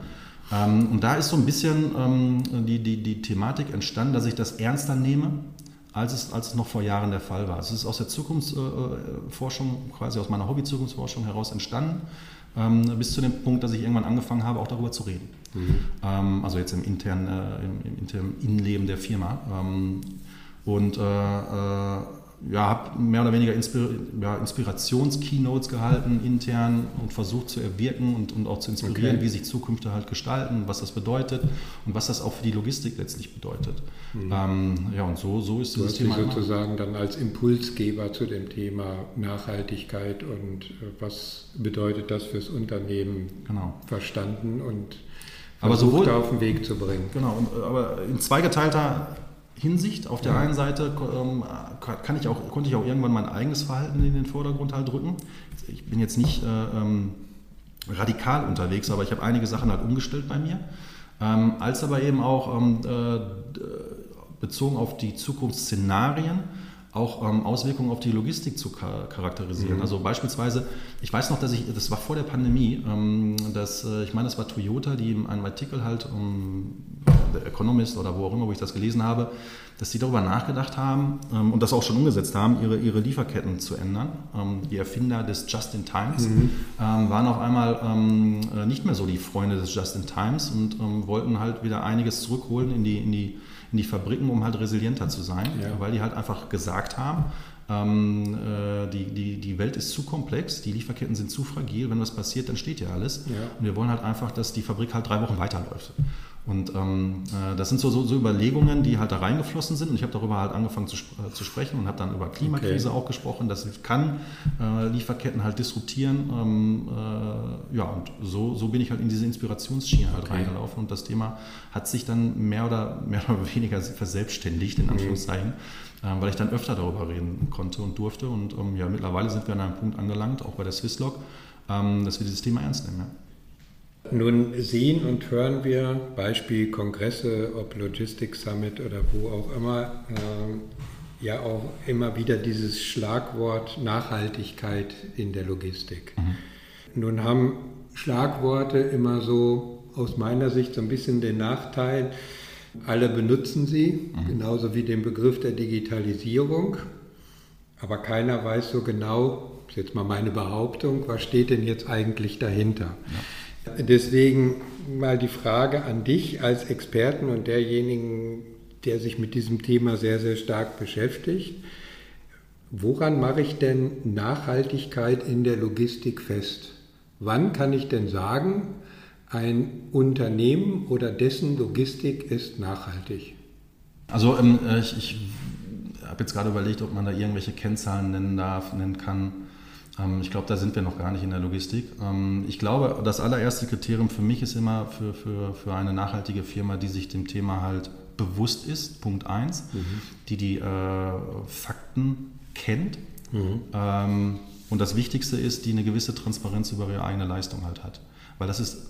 Mhm. und da ist so ein bisschen ähm, die, die, die Thematik entstanden, dass ich das ernster nehme, als es, als es noch vor Jahren der Fall war. Es ist aus der Zukunftsforschung, quasi aus meiner Hobby-Zukunftsforschung heraus entstanden, ähm, bis zu dem Punkt, dass ich irgendwann angefangen habe, auch darüber zu reden. Mhm. Ähm, also jetzt im internen, äh, im, im, internen Innenleben der Firma. Und äh, äh, ja, habe mehr oder weniger Inspir ja, Inspirations-Keynotes gehalten intern und versucht zu erwirken und, und auch zu inspirieren, okay. wie sich Zukünfte halt gestalten, was das bedeutet und was das auch für die Logistik letztlich bedeutet. Mhm. Ähm, ja, und so, so ist du dieses Thema. sozusagen dann als Impulsgeber zu dem Thema Nachhaltigkeit und äh, was bedeutet das fürs Unternehmen genau. verstanden und aber sowohl, auf den Weg zu bringen. Genau, äh, aber in zweigeteilter Hinsicht. Auf der einen Seite ähm, kann ich auch, konnte ich auch irgendwann mein eigenes Verhalten in den Vordergrund halt drücken. Ich bin jetzt nicht äh, ähm, radikal unterwegs, aber ich habe einige Sachen halt umgestellt bei mir. Ähm, als aber eben auch ähm, äh, bezogen auf die Zukunftsszenarien auch ähm, Auswirkungen auf die Logistik zu charakterisieren. Mhm. Also beispielsweise, ich weiß noch, dass ich, das war vor der Pandemie, ähm, dass, äh, ich meine, das war Toyota, die in einem Artikel halt, um, der Economist oder wo auch immer, wo ich das gelesen habe, dass sie darüber nachgedacht haben ähm, und das auch schon umgesetzt haben, ihre, ihre Lieferketten zu ändern. Ähm, die Erfinder des Just-in-Times mhm. ähm, waren auf einmal ähm, äh, nicht mehr so die Freunde des Just-in-Times und ähm, wollten halt wieder einiges zurückholen in die, in die in die Fabriken, um halt resilienter zu sein, ja. weil die halt einfach gesagt haben, ähm, äh, die, die, die Welt ist zu komplex, die Lieferketten sind zu fragil, wenn was passiert, dann steht ja alles. Ja. Und wir wollen halt einfach, dass die Fabrik halt drei Wochen weiterläuft. Und ähm, äh, das sind so, so, so, Überlegungen, die halt da reingeflossen sind. Und ich habe darüber halt angefangen zu, äh, zu sprechen und habe dann über Klimakrise okay. auch gesprochen. Das kann äh, Lieferketten halt disruptieren. Ähm, äh, ja, und so, so bin ich halt in diese Inspirationsschiene halt okay. reingelaufen. Und das Thema hat sich dann mehr oder, mehr oder <laughs> weniger verselbstständigt, in mhm. Anführungszeichen, mhm. weil ich dann öfter darüber reden konnte und durfte. Und ähm, ja, mittlerweile sind wir an einem Punkt angelangt, auch bei der Swisslog, ähm, dass wir dieses Thema ernst nehmen. Ja. Nun sehen und hören wir, Beispiel Kongresse, ob Logistics Summit oder wo auch immer, äh, ja auch immer wieder dieses Schlagwort Nachhaltigkeit in der Logistik. Mhm. Nun haben Schlagworte immer so aus meiner Sicht so ein bisschen den Nachteil, alle benutzen sie, mhm. genauso wie den Begriff der Digitalisierung, aber keiner weiß so genau, das ist jetzt mal meine Behauptung, was steht denn jetzt eigentlich dahinter. Ja. Deswegen mal die Frage an dich als Experten und derjenigen, der sich mit diesem Thema sehr, sehr stark beschäftigt. Woran mache ich denn Nachhaltigkeit in der Logistik fest? Wann kann ich denn sagen, ein Unternehmen oder dessen Logistik ist nachhaltig? Also ähm, ich, ich habe jetzt gerade überlegt, ob man da irgendwelche Kennzahlen nennen darf, nennen kann. Ähm, ich glaube, da sind wir noch gar nicht in der Logistik. Ähm, ich glaube, das allererste Kriterium für mich ist immer für, für, für eine nachhaltige Firma, die sich dem Thema halt bewusst ist, Punkt 1, mhm. die die äh, Fakten kennt. Mhm. Ähm, und das Wichtigste ist, die eine gewisse Transparenz über ihre eigene Leistung halt hat. Weil das ist,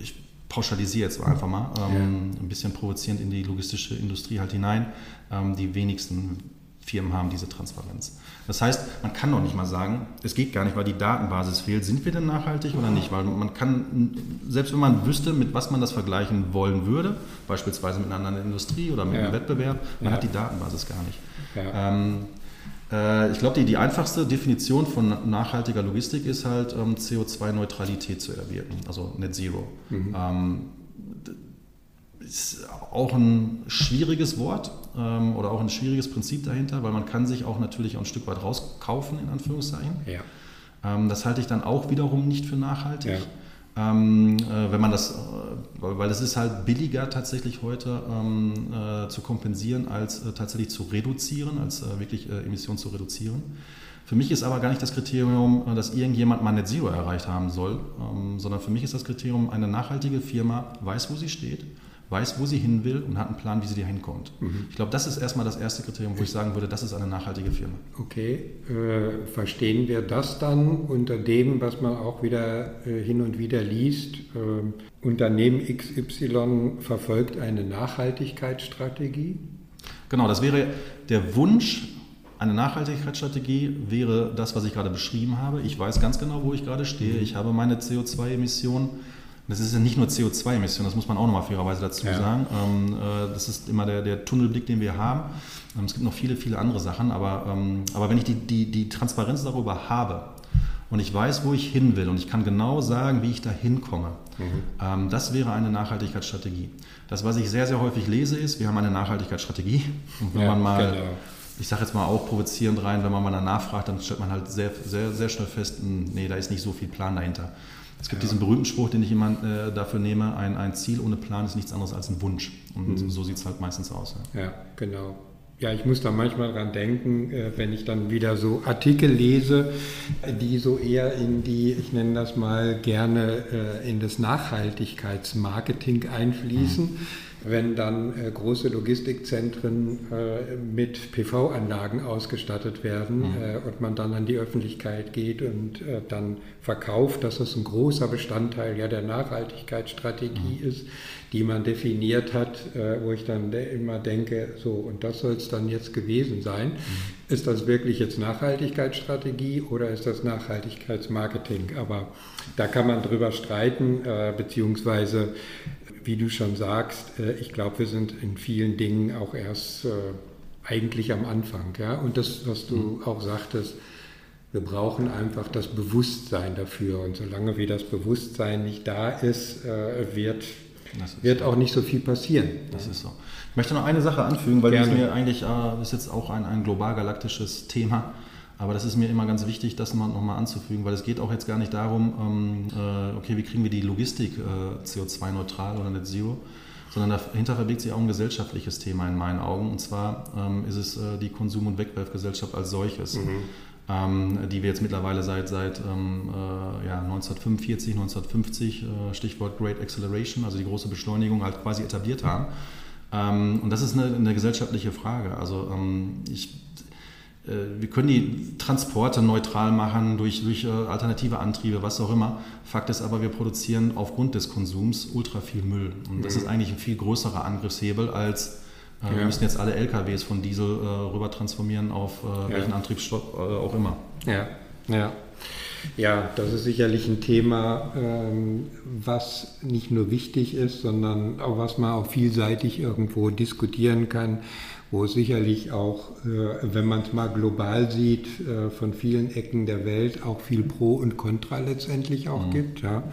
ich pauschalisiere jetzt einfach mal, ähm, ja. ein bisschen provozierend in die logistische Industrie halt hinein. Ähm, die wenigsten Firmen haben diese Transparenz. Das heißt, man kann noch nicht mal sagen, es geht gar nicht, weil die Datenbasis fehlt. Sind wir denn nachhaltig oder nicht? Weil man kann, selbst wenn man wüsste, mit was man das vergleichen wollen würde, beispielsweise mit einer anderen Industrie oder mit ja. einem Wettbewerb, man ja. hat die Datenbasis gar nicht. Ja. Ähm, äh, ich glaube, die, die einfachste Definition von nachhaltiger Logistik ist halt, ähm, CO2-Neutralität zu erwirken, also Net Zero. Mhm. Ähm, ist auch ein schwieriges Wort ähm, oder auch ein schwieriges Prinzip dahinter, weil man kann sich auch natürlich auch ein Stück weit rauskaufen, in Anführungszeichen. Ja. Ähm, das halte ich dann auch wiederum nicht für nachhaltig. Ja. Ähm, äh, wenn man das, äh, weil es ist halt billiger tatsächlich heute ähm, äh, zu kompensieren, als äh, tatsächlich zu reduzieren, als äh, wirklich äh, Emissionen zu reduzieren. Für mich ist aber gar nicht das Kriterium, dass irgendjemand mal Net Zero erreicht haben soll, ähm, sondern für mich ist das Kriterium, eine nachhaltige Firma weiß, wo sie steht, weiß, wo sie hin will und hat einen Plan, wie sie da hinkommt. Mhm. Ich glaube, das ist erstmal das erste Kriterium, wo ich sagen würde, das ist eine nachhaltige Firma. Okay, äh, verstehen wir das dann unter dem, was man auch wieder äh, hin und wieder liest? Äh, Unternehmen XY verfolgt eine Nachhaltigkeitsstrategie? Genau, das wäre der Wunsch. Eine Nachhaltigkeitsstrategie wäre das, was ich gerade beschrieben habe. Ich weiß ganz genau, wo ich gerade stehe. Mhm. Ich habe meine CO2-Emissionen das ist ja nicht nur CO2-Emissionen, das muss man auch nochmal fairerweise dazu ja. sagen. Ähm, äh, das ist immer der, der, Tunnelblick, den wir haben. Ähm, es gibt noch viele, viele andere Sachen, aber, ähm, aber wenn ich die, die, die Transparenz darüber habe und ich weiß, wo ich hin will und ich kann genau sagen, wie ich da hinkomme, mhm. das wäre eine Nachhaltigkeitsstrategie. Das, was ich sehr, sehr häufig lese, ist, wir haben eine Nachhaltigkeitsstrategie. Und wenn ja, man mal genau ich sage jetzt mal auch provozierend rein, wenn man mal danach fragt, dann stellt man halt sehr, sehr, sehr schnell fest, hm, nee, da ist nicht so viel Plan dahinter. Es gibt ja. diesen berühmten Spruch, den ich immer äh, dafür nehme, ein, ein Ziel ohne Plan ist nichts anderes als ein Wunsch. Und mhm. so sieht es halt meistens aus. Ja. ja, genau. Ja, ich muss da manchmal dran denken, äh, wenn ich dann wieder so Artikel lese, die so eher in die, ich nenne das mal gerne, äh, in das Nachhaltigkeitsmarketing einfließen. Mhm wenn dann äh, große Logistikzentren äh, mit PV-Anlagen ausgestattet werden mhm. äh, und man dann an die Öffentlichkeit geht und äh, dann verkauft, dass das ein großer Bestandteil ja der Nachhaltigkeitsstrategie mhm. ist, die man definiert hat, äh, wo ich dann immer denke, so, und das soll es dann jetzt gewesen sein. Mhm. Ist das wirklich jetzt Nachhaltigkeitsstrategie oder ist das Nachhaltigkeitsmarketing? Aber da kann man drüber streiten, äh, beziehungsweise, wie du schon sagst, äh, ich glaube, wir sind in vielen Dingen auch erst eigentlich am Anfang. Ja? Und das, was du mhm. auch sagtest, wir brauchen einfach das Bewusstsein dafür. Und solange wie das Bewusstsein nicht da ist, äh, wird, ist wird auch nicht so viel passieren. Das ist so. Ich möchte noch eine Sache anfügen, weil Gerne. das mir eigentlich, äh, ist jetzt auch ein, ein global galaktisches Thema. Aber das ist mir immer ganz wichtig, das nochmal anzufügen, weil es geht auch jetzt gar nicht darum, ähm, äh, okay, wie kriegen wir die Logistik CO2-neutral oder net zero, sondern dahinter verbirgt sich auch ein gesellschaftliches Thema in meinen Augen. Und zwar ähm, ist es die Konsum- und Wegwerfgesellschaft als solches. Mhm ähm, die wir jetzt mittlerweile seit, seit ähm, äh, ja, 1945, 1950, äh, Stichwort Great Acceleration, also die große Beschleunigung, halt quasi etabliert haben. Ähm, und das ist eine, eine gesellschaftliche Frage. Also ich äh, wir können die Transporte neutral machen durch, durch äh, alternative Antriebe, was auch immer. Fakt ist aber, wir produzieren aufgrund des Konsums ultra viel Müll. Und das mhm. ist eigentlich ein viel größerer Angriffshebel als äh, ja. Wir müssen jetzt alle LKWs von Diesel äh, rüber transformieren auf äh, welchen Antriebsstoff äh, auch immer. Ja, ja. Ja, das ist sicherlich ein Thema, ähm, was nicht nur wichtig ist, sondern auch was man auch vielseitig irgendwo diskutieren kann, wo es sicherlich auch, äh, wenn man es mal global sieht, äh, von vielen Ecken der Welt auch viel Pro und Contra letztendlich auch mhm. gibt. Ja.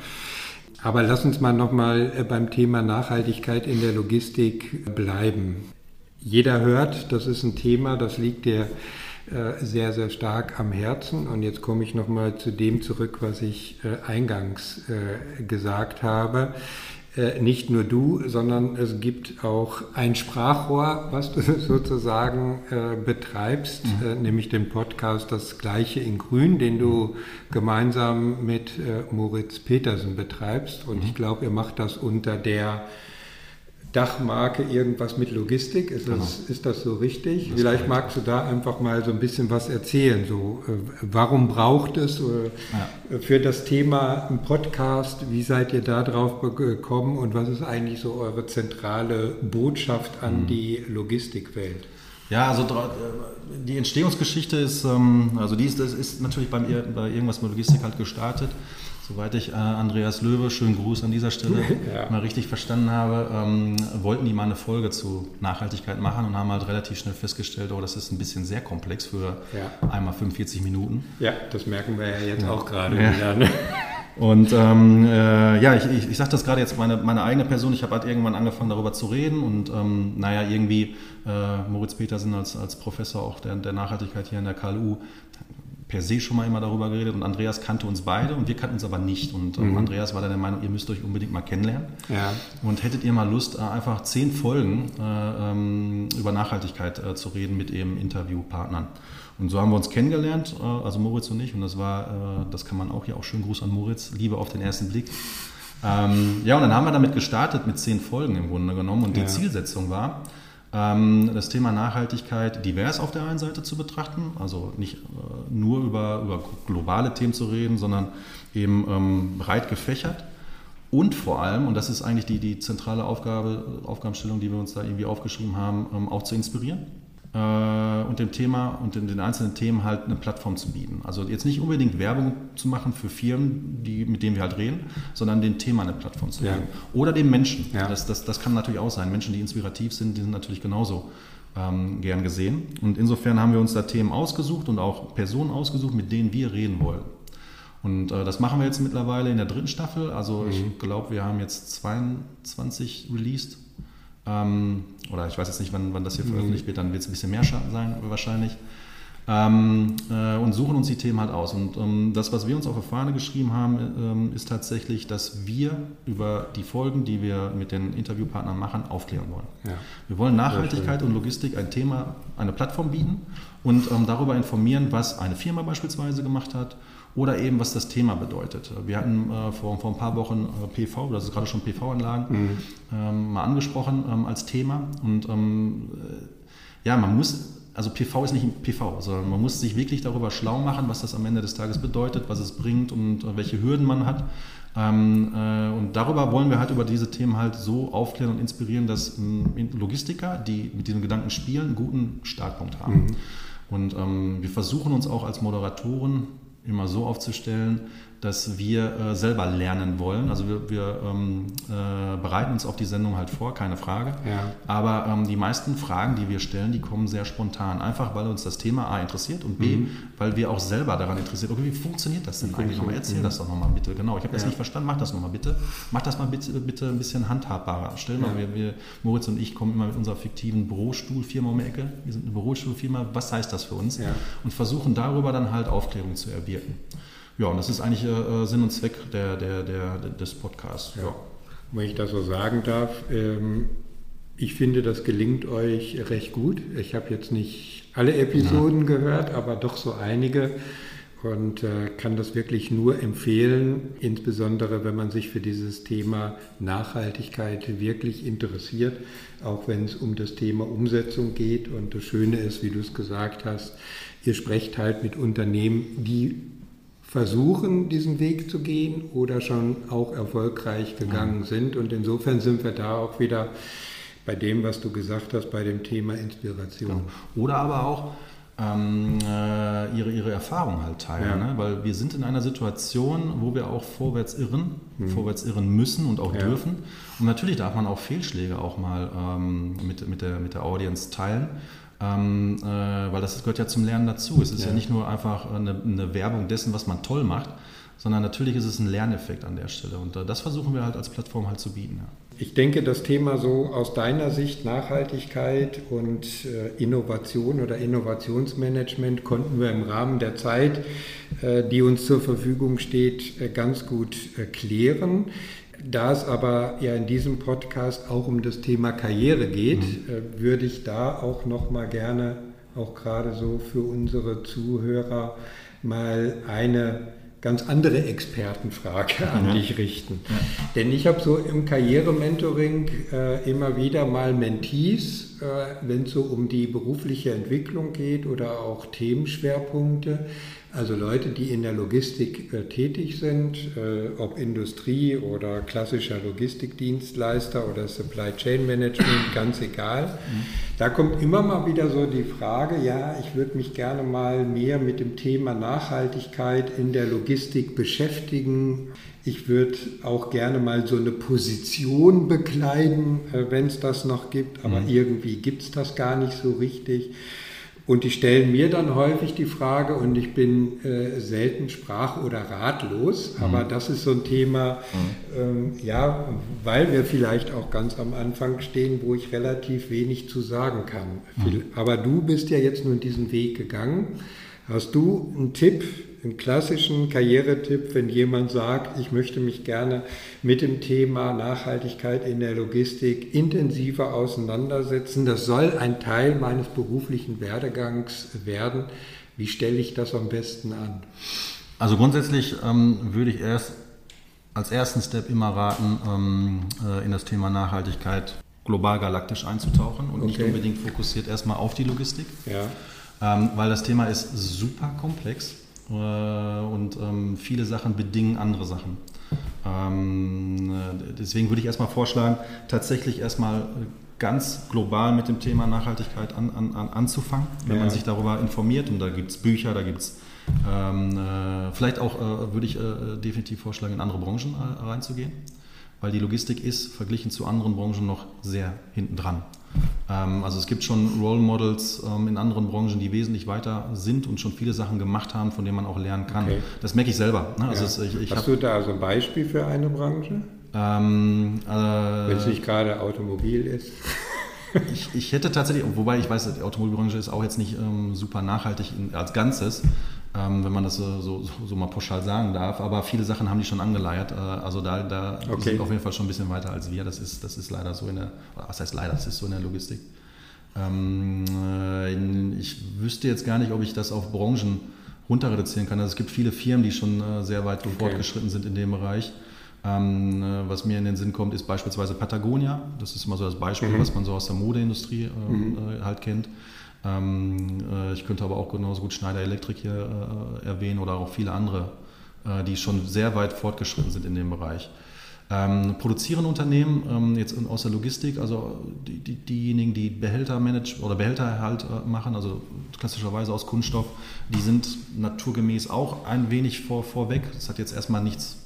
Aber lass uns mal nochmal beim Thema Nachhaltigkeit in der Logistik bleiben jeder hört, das ist ein Thema, das liegt äh, sehr, sehr stark am Herzen. Und jetzt komme ich nochmal zu dem zurück, was ich äh, eingangs äh, gesagt habe. Nicht nur du, sondern es gibt auch ein Sprachrohr, was du <laughs> sozusagen betreibst, mhm. nämlich den Podcast Das Gleiche in Grün, den du gemeinsam mit Moritz Petersen betreibst. Und mhm. ich glaube, ihr macht das unter der Dachmarke irgendwas mit Logistik. Ist, genau. das, ist das so richtig? Das Vielleicht magst du da einfach mal so ein bisschen was erzählen. So, äh, warum braucht es ja. für das Thema ein Podcast? Wie seid ihr da drauf gekommen und was ist eigentlich so eure zentrale Botschaft an mhm. die Logistikwelt? Ja, also die Entstehungsgeschichte ist, ähm, also die ist, das ist natürlich bei, bei irgendwas mit Logistik halt gestartet. Soweit ich äh, Andreas Löwe, schönen Gruß an dieser Stelle, <laughs> ja. mal richtig verstanden habe, ähm, wollten die mal eine Folge zu Nachhaltigkeit machen und haben halt relativ schnell festgestellt, oh, das ist ein bisschen sehr komplex für ja. einmal 45 Minuten. Ja, das merken wir ja jetzt ja. auch gerade wieder. Ne? <laughs> Und ähm, äh, ja, ich, ich, ich sage das gerade jetzt meine, meine eigene Person. Ich habe halt irgendwann angefangen darüber zu reden und ähm, naja, irgendwie äh, Moritz Petersen als, als Professor auch der, der Nachhaltigkeit hier in der KLU per se schon mal immer darüber geredet und Andreas kannte uns beide und wir kannten uns aber nicht. Und ähm, mhm. Andreas war dann der Meinung, ihr müsst euch unbedingt mal kennenlernen. Ja. Und hättet ihr mal Lust, äh, einfach zehn Folgen äh, ähm, über Nachhaltigkeit äh, zu reden mit eben Interviewpartnern. Und so haben wir uns kennengelernt, äh, also Moritz und ich. Und das war, äh, das kann man auch hier auch schön Gruß an Moritz, Liebe auf den ersten Blick. Ähm, ja, und dann haben wir damit gestartet mit zehn Folgen im Grunde genommen. Und die ja. Zielsetzung war, das Thema Nachhaltigkeit divers auf der einen Seite zu betrachten, also nicht äh, nur über, über globale Themen zu reden, sondern eben ähm, breit gefächert. Und vor allem, und das ist eigentlich die, die zentrale Aufgabe, Aufgabenstellung, die wir uns da irgendwie aufgeschrieben haben, ähm, auch zu inspirieren und dem Thema und den, einzelnen Themen halt eine Plattform zu bieten. Also jetzt nicht unbedingt Werbung zu machen für Firmen, die, mit denen wir halt reden, sondern dem Thema eine Plattform zu bieten. Ja. Oder dem Menschen. Ja. Das, das, das kann natürlich auch sein. Menschen, die inspirativ sind, die sind natürlich genauso ähm, gern gesehen. Und insofern haben wir uns da Themen ausgesucht und auch Personen ausgesucht, mit denen wir reden wollen. Und äh, das machen wir jetzt mittlerweile in der dritten Staffel. Also mhm. ich glaube, wir haben jetzt 22 released ähm, oder ich weiß jetzt nicht, wann, wann das hier mhm. veröffentlicht wird, dann wird es ein bisschen mehr sein wahrscheinlich. Ähm, äh, und suchen uns die Themen halt aus. Und ähm, das, was wir uns auf der Fahne geschrieben haben, ähm, ist tatsächlich, dass wir über die Folgen, die wir mit den Interviewpartnern machen, aufklären wollen. Ja. Wir wollen Nachhaltigkeit und Logistik ein Thema, eine Plattform bieten und ähm, darüber informieren, was eine Firma beispielsweise gemacht hat, oder eben was das Thema bedeutet. Wir hatten äh, vor, vor ein paar Wochen äh, PV, das ist gerade schon PV-Anlagen, mhm. ähm, mal angesprochen ähm, als Thema. Und ähm, äh, ja, man muss, also PV ist nicht PV, sondern man muss sich wirklich darüber schlau machen, was das am Ende des Tages bedeutet, was es bringt und äh, welche Hürden man hat. Ähm, äh, und darüber wollen wir halt über diese Themen halt so aufklären und inspirieren, dass ähm, Logistiker, die mit diesen Gedanken spielen, einen guten Startpunkt haben. Mhm. Und ähm, wir versuchen uns auch als Moderatoren immer so aufzustellen, dass wir äh, selber lernen wollen. Also wir, wir ähm, äh, bereiten uns auf die Sendung halt vor, keine Frage. Ja. Aber ähm, die meisten Fragen, die wir stellen, die kommen sehr spontan. Einfach, weil uns das Thema A interessiert und B, mhm. weil wir auch selber daran interessiert, okay, wie funktioniert das denn eigentlich nochmal? Erzähl mhm. das doch nochmal bitte. Genau, ich habe das ja. nicht verstanden, mach das nochmal bitte. Mach das mal bitte, bitte ein bisschen handhabbarer. Stell mal, ja. wir, wir, Moritz und ich kommen immer mit unserer fiktiven Bürostuhlfirma um die Ecke. Wir sind eine Bürostuhlfirma, was heißt das für uns? Und versuchen darüber dann halt Aufklärung zu erwirken. Ja, und das ist eigentlich äh, Sinn und Zweck der, der, der, des Podcasts. Ja. Wenn ich das so sagen darf, ähm, ich finde, das gelingt euch recht gut. Ich habe jetzt nicht alle Episoden ja. gehört, aber doch so einige und äh, kann das wirklich nur empfehlen, insbesondere wenn man sich für dieses Thema Nachhaltigkeit wirklich interessiert, auch wenn es um das Thema Umsetzung geht. Und das Schöne ist, wie du es gesagt hast, ihr sprecht halt mit Unternehmen, die versuchen, diesen Weg zu gehen oder schon auch erfolgreich gegangen sind. Und insofern sind wir da auch wieder bei dem, was du gesagt hast, bei dem Thema Inspiration. Oder aber auch ähm, äh, ihre, ihre Erfahrung halt teilen. Ja. Ne? Weil wir sind in einer Situation, wo wir auch vorwärts irren, mhm. vorwärts irren müssen und auch ja. dürfen. Und natürlich darf man auch Fehlschläge auch mal ähm, mit, mit, der, mit der Audience teilen. Ähm, äh, weil das gehört ja zum Lernen dazu. Es ist ja, ja nicht nur einfach eine, eine, Werbung dessen, was man toll macht, sondern natürlich ist es ein Lerneffekt an der Stelle. Und äh, das versuchen wir halt als Plattform halt zu bieten. Ja. Ich denke, das Thema so aus deiner Sicht Nachhaltigkeit und äh, Innovation oder Innovationsmanagement konnten wir im Rahmen der Zeit, äh, die uns zur Verfügung steht, äh, ganz gut klären. Da es aber ja in diesem Podcast auch um das Thema Karriere geht, mhm. äh, würde ich da auch noch mal gerne, auch gerade so für unsere Zuhörer, mal eine ganz andere Expertenfrage an ja. dich richten. Ja. Denn ich habe so im Karrierementoring äh, immer wieder mal Mentees, äh, wenn es so um die berufliche Entwicklung geht oder auch Themenschwerpunkte, also Leute, die in der Logistik äh, tätig sind, äh, ob Industrie oder klassischer Logistikdienstleister oder Supply Chain Management, <clears throat> ganz egal. Mhm. Da kommt immer mal wieder so die Frage, ja, ich würde mich gerne mal mehr mit dem Thema Nachhaltigkeit in der Logistik beschäftigen. Ich würde auch gerne mal so eine Position bekleiden, äh, wenn es das noch gibt, aber mhm. irgendwie gibt es das gar nicht so richtig. Und die stellen mir dann häufig die Frage, und ich bin äh, selten sprach- oder ratlos, mhm. aber das ist so ein Thema, mhm. ähm, ja, weil wir vielleicht auch ganz am Anfang stehen, wo ich relativ wenig zu sagen kann. Mhm. Aber du bist ja jetzt nun diesen Weg gegangen. Hast du einen Tipp, einen klassischen Karrieretipp, wenn jemand sagt, ich möchte mich gerne mit dem Thema Nachhaltigkeit in der Logistik intensiver auseinandersetzen? Das soll ein Teil meines beruflichen Werdegangs werden. Wie stelle ich das am besten an? Also grundsätzlich ähm, würde ich erst als ersten Step immer raten, ähm, äh, in das Thema Nachhaltigkeit global galaktisch einzutauchen und okay. nicht unbedingt fokussiert erstmal auf die Logistik. Ja ähm, weil das Thema ist super komplex äh, und ähm, viele Sachen bedingen andere Sachen. Ähm, äh, deswegen würde ich erstmal vorschlagen, tatsächlich erstmal ganz global mit dem Thema Nachhaltigkeit an, an, an anzufangen, wenn ja. man sich darüber informiert. Und da gibt es Bücher, da gibt es ähm, äh, vielleicht auch, äh, würde ich äh, definitiv vorschlagen, in andere Branchen äh, reinzugehen, weil die Logistik ist verglichen zu anderen Branchen noch sehr hinten dran. Ähm, also es gibt schon Role Models ähm, in anderen Branchen, die wesentlich weiter sind und schon viele Sachen gemacht haben, von denen man auch lernen kann. Okay. Das merke ich selber. Ne? Also ja. ich, ich Hast du da also ein Beispiel für eine Branche? Ähm, äh, Wenn es nicht gerade Automobil ist. Ich, ich, hätte tatsächlich, wobei ich weiß, die Automobilbranche ist auch jetzt nicht ähm, super nachhaltig in, als Ganzes, ähm, wenn man das so, so, so, mal pauschal sagen darf. Aber viele Sachen haben die schon angeleiert. Äh, also da, da okay. sind auf jeden Fall schon ein bisschen weiter als wir. Das ist, das ist leider so in der, was heißt leider, das ist so in der Logistik. Ähm, äh, ich wüsste jetzt gar nicht, ob ich das auf Branchen runter reduzieren kann. Also es gibt viele Firmen, die schon äh, sehr weit okay. fortgeschritten sind in dem Bereich. Ähm, äh, was mir in den Sinn kommt, ist beispielsweise Patagonia. Das ist immer so das Beispiel, mhm. was man so aus der Modeindustrie äh, mhm. Äh, halt kennt. Ähm, äh, ich könnte aber auch genauso gut Schneider Electric hier äh, erwähnen oder auch viele andere äh, die schon sehr weit fortgeschritten sind in dem Bereich. Ähm, produzieren Unternehmen ähm, jetzt aus der Logistik, also die, die, diejenigen, die Behälter manage oder Behältererhalt äh, machen, also klassischerweise aus Kunststoff, die sind naturgemäß auch ein wenig vor, vorweg. Das hat jetzt erstmal nichts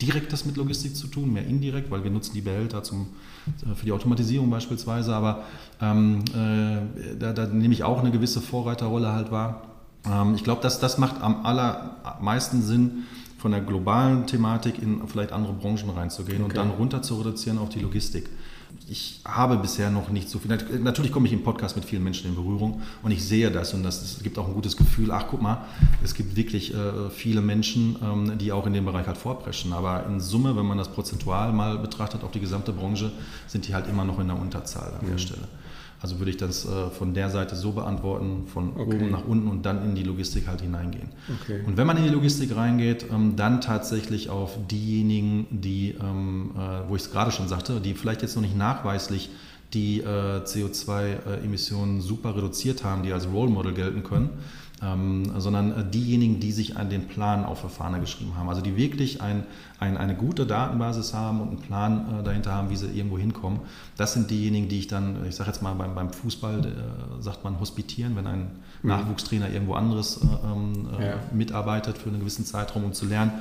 Direktes mit Logistik zu tun, mehr indirekt, weil wir nutzen die Behälter zum, äh, für die Automatisierung beispielsweise, aber ähm, äh, da, da, nehme ich auch eine gewisse Vorreiterrolle halt wahr. Ähm, ich glaube, dass das macht am allermeisten Sinn, von der globalen Thematik in vielleicht andere Branchen reinzugehen okay. und dann runter zu reduzieren auf die Logistik. Ich habe bisher noch nicht so viel. Natürlich komme ich im Podcast mit vielen Menschen in Berührung und ich sehe das und das, das gibt auch ein gutes Gefühl. Ach, guck mal, es gibt wirklich äh, viele Menschen, ähm, die auch in dem Bereich halt vorpreschen. Aber in Summe, wenn man das prozentual mal betrachtet auf die gesamte Branche, sind die halt immer noch in der Unterzahl an mhm. der Stelle. Also würde ich das äh, von der Seite so beantworten, von okay. oben nach unten und dann in die Logistik halt hineingehen. Okay. Und wenn man in die Logistik reingeht, ähm, dann tatsächlich auf diejenigen, die, ähm, äh, wo ich es gerade schon sagte, die vielleicht jetzt noch nicht nachweislich die äh, CO2-Emissionen super reduziert haben, die als Role Model gelten können ähm, sondern äh, diejenigen, die sich an den Plan auf der Fahne geschrieben haben. Also die wirklich ein, ein, eine gute Datenbasis haben und einen Plan äh, dahinter haben, wie sie irgendwo hinkommen. Das sind diejenigen, die ich dann, ich sage jetzt mal beim, beim Fußball, äh, sagt man hospitieren, wenn ein mhm. Nachwuchstrainer irgendwo anderes äh, ähm, äh, ja. mitarbeitet für einen gewissen Zeitraum, um zu lernen,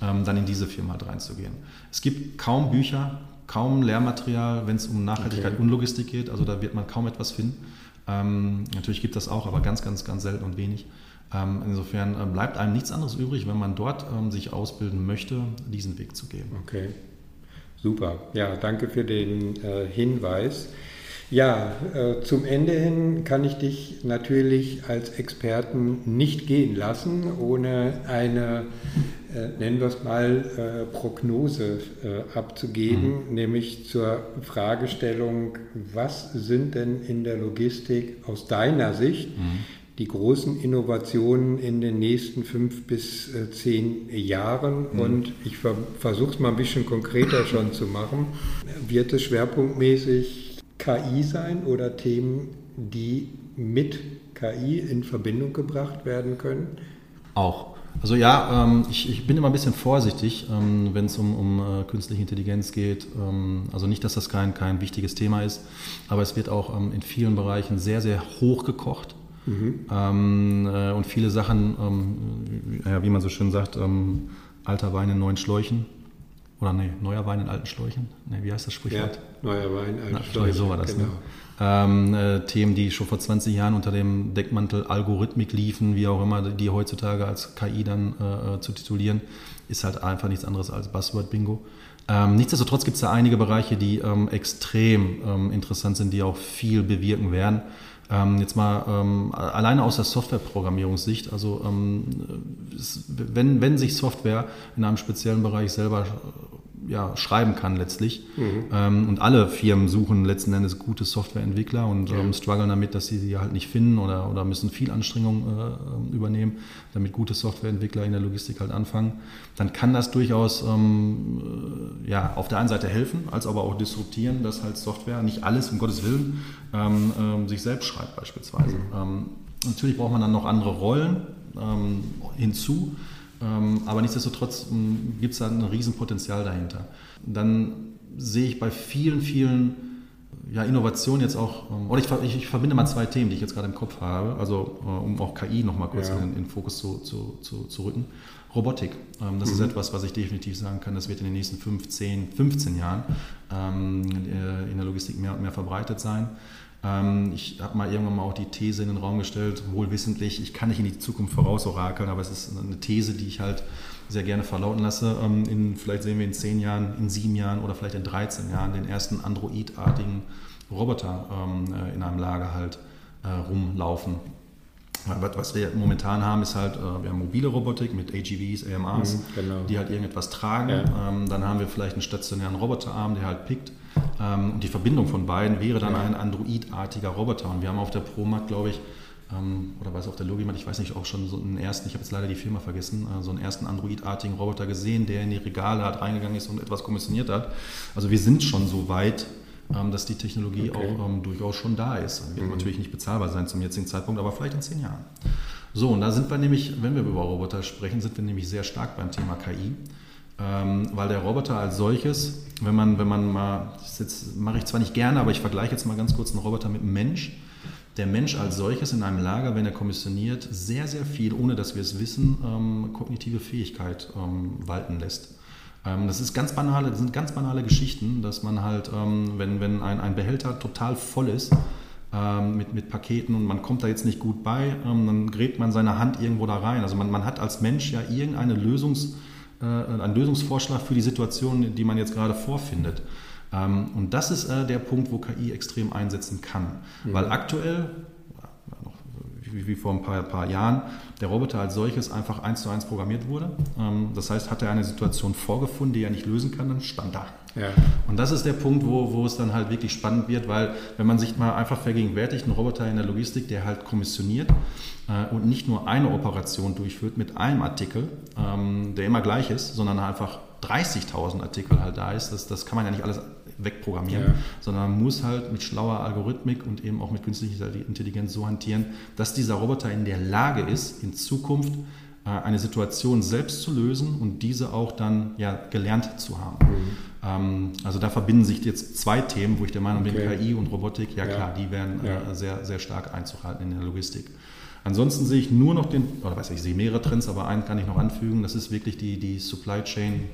ähm, dann in diese Firma halt reinzugehen. Es gibt kaum Bücher, kaum Lehrmaterial, wenn es um Nachhaltigkeit okay. und Logistik geht. Also da wird man kaum etwas finden. Ähm, natürlich gibt das auch, aber ganz, ganz, ganz selten und wenig. Ähm, insofern äh, bleibt einem nichts anderes übrig, wenn man dort ähm, sich ausbilden möchte, diesen Weg zu gehen. Okay, super. Ja, danke für den äh, Hinweis. Ja, äh, zum Ende hin kann ich dich natürlich als Experten nicht gehen lassen, ohne eine, nennen wir es mal, äh, Prognose äh, abzugeben, mhm. nämlich zur Fragestellung, was sind denn in der Logistik aus deiner Sicht mhm. die großen Innovationen in den nächsten fünf bis äh, zehn Jahren? Mhm. Und ich ver versuche es mal ein bisschen konkreter schon zu machen. Wird es schwerpunktmäßig KI sein oder Themen, die mit KI in Verbindung gebracht werden können? Auch. Also ja, ähm, ich, ich, bin immer ein bisschen vorsichtig, ähm, wenn es um, um äh, künstliche Intelligenz geht. Ähm, also nicht, dass das kein, kein wichtiges Thema ist, aber es wird auch ähm, in vielen Bereichen sehr, sehr hoch gekocht. Mhm. Ähm, äh, und viele Sachen, ähm, wie, wie, man so schön sagt, alter Wein in neuen Schläuchen. Oder nee, neuer Wein in alten Schläuchen. Nee, wie heißt das Sprichwort? Ja, neuer Wein, in alten Schläuchen. So war das, ne? genau. ne? Ähm, äh, Themen, die schon vor 20 Jahren unter dem Deckmantel Algorithmik liefen, wie auch immer, die heutzutage als KI dann äh, äh, zu titulieren, ist halt einfach nichts anderes als Buzzword-Bingo. Ähm, nichtsdestotrotz gibt es da einige Bereiche, die ähm, extrem ähm, interessant sind, die auch viel bewirken werden. Ähm, jetzt mal ähm, alleine aus der Softwareprogrammierungssicht, also ähm, wenn, wenn sich Software in einem speziellen Bereich selber ja, schreiben kann letztlich. Mhm. Ähm, und alle Firmen suchen letzten Endes gute Softwareentwickler und ja. ähm, strugglen damit, dass sie sie halt nicht finden oder, oder müssen viel Anstrengung äh, übernehmen, damit gute Softwareentwickler in der Logistik halt anfangen. Dann kann das durchaus ähm, äh, ja, auf der einen Seite helfen, als aber auch disruptieren, dass halt Software, nicht alles, um Gottes Willen, ähm, ähm, sich selbst schreibt beispielsweise. Mhm. Ähm, natürlich braucht man dann noch andere Rollen hinzu ähm, aber nichtsdestotrotz ähm, gibt es da ein Riesenpotenzial dahinter. Dann sehe ich bei vielen, vielen ja, Innovationen jetzt auch, ähm, oder ich, ich, ich, verbinde mal zwei Themen, die ich jetzt gerade im Kopf habe, also äh, um auch KI nochmal kurz ja. in, in den Fokus zu, zu, zu, zu rücken. Robotik, das mhm. ist etwas, was ich definitiv sagen kann, das wird in den nächsten 15, 15 Jahren äh, in der Logistik mehr und mehr verbreitet sein. Ähm, ich habe mal irgendwann mal auch die These in den Raum gestellt, wohlwissentlich, ich kann nicht in die Zukunft vorausorakeln, aber es ist eine These, die ich halt sehr gerne verlauten lasse. Ähm, in, vielleicht sehen wir in zehn Jahren, in sieben Jahren oder vielleicht in 13 Jahren den ersten Android-artigen Roboter ähm, äh, in einem Lager halt äh, rumlaufen. Was wir momentan haben, ist halt, äh, wir haben mobile Robotik mit AGVs, AMRs, mhm, genau. die halt irgendetwas tragen. Ja. Dann haben wir vielleicht einen stationären Roboterarm, der halt pickt. Ähm, die Verbindung von beiden wäre dann ein Android-artiger Roboter. Und wir haben auf der ProMat, glaube ich, ähm, oder was auf der Logimat, ich weiß nicht, auch schon so einen ersten, ich habe jetzt leider die Firma vergessen, äh, so einen ersten Android-artigen Roboter gesehen, der in die Regale hat reingegangen ist und etwas kommissioniert hat. Also wir sind schon so weit, ähm, dass die Technologie okay. auch durchaus schon da ist. Wird mhm. natürlich nicht bezahlbar sein zum jetzigen Zeitpunkt, aber vielleicht in zehn Jahren. So, und da sind wir nämlich, wenn wir über Roboter sprechen, sind wir nämlich sehr stark beim Thema KI. Ähm, weil der Roboter als solches, wenn man, wenn man mal, das mache ich zwar nicht gerne, aber ich vergleiche jetzt mal ganz kurz einen Roboter mit einem Mensch. Der Mensch als solches in einem Lager, wenn er kommissioniert, sehr, sehr viel, ohne dass wir es wissen, ähm, kognitive Fähigkeit ähm, walten lässt. Ähm, das, ist ganz banale, das sind ganz banale Geschichten, dass man halt, ähm, wenn, wenn ein, ein Behälter total voll ist, ähm, mit, mit Paketen und man kommt da jetzt nicht gut bei, dann gräbt man seine Hand irgendwo da rein. Also man, man hat als Mensch ja irgendeine Lösungs- äh, ein Lösungsvorschlag für die Situation, die man jetzt gerade vorfindet. Ähm, und das ist äh, der Punkt, wo KI extrem einsetzen kann. Mhm. Weil aktuell, wie vor ein paar, paar, Jahren, der Roboter als solches einfach eins zu eins programmiert wurde. Ähm, das heißt, hat er eine Situation vorgefunden, die er nicht lösen kann, dann stand da. Ja. Und das ist der Punkt, wo, wo es dann halt wirklich spannend wird, weil wenn man sich mal einfach vergegenwärtigt, ein Roboter in der Logistik, der halt kommissioniert äh, und nicht nur eine Operation durchführt mit einem Artikel, ähm, der immer gleich ist, sondern einfach 30.000 Artikel halt da ist, das, das kann man ja nicht alles wegprogrammieren, ja. sondern man muss halt mit schlauer Algorithmik und eben auch mit künstlicher Intelligenz so hantieren, dass dieser Roboter in der Lage ist, in Zukunft eine Situation selbst zu lösen und diese auch dann ja gelernt zu haben. Mhm. Ähm, also da verbinden sich jetzt zwei Themen, wo ich der Meinung okay. bin, KI und Robotik, ja, ja. klar, die werden äh, ja. sehr, sehr stark Einzug halten in der Logistik. Ansonsten sehe ich nur noch den, oder weiß ich, ich sehe mehrere Trends, aber einen kann ich noch anfügen, das ist wirklich die, die Supply Chain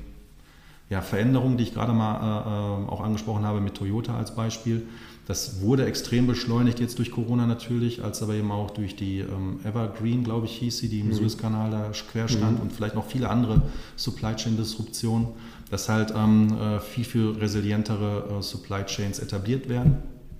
ja, Veränderung, die ich gerade mal äh, äh auch angesprochen habe mit Toyota als Beispiel. Das wurde extrem beschleunigt jetzt durch Corona natürlich, als aber eben auch durch die ähm, Evergreen, glaube ich, hieß sie, die im mhm. Suezkanal da quer stand mhm. und vielleicht noch viele andere Supply Chain Disruptionen, dass halt ähm, äh, viel, viel resilientere äh, Supply Chains etabliert werden,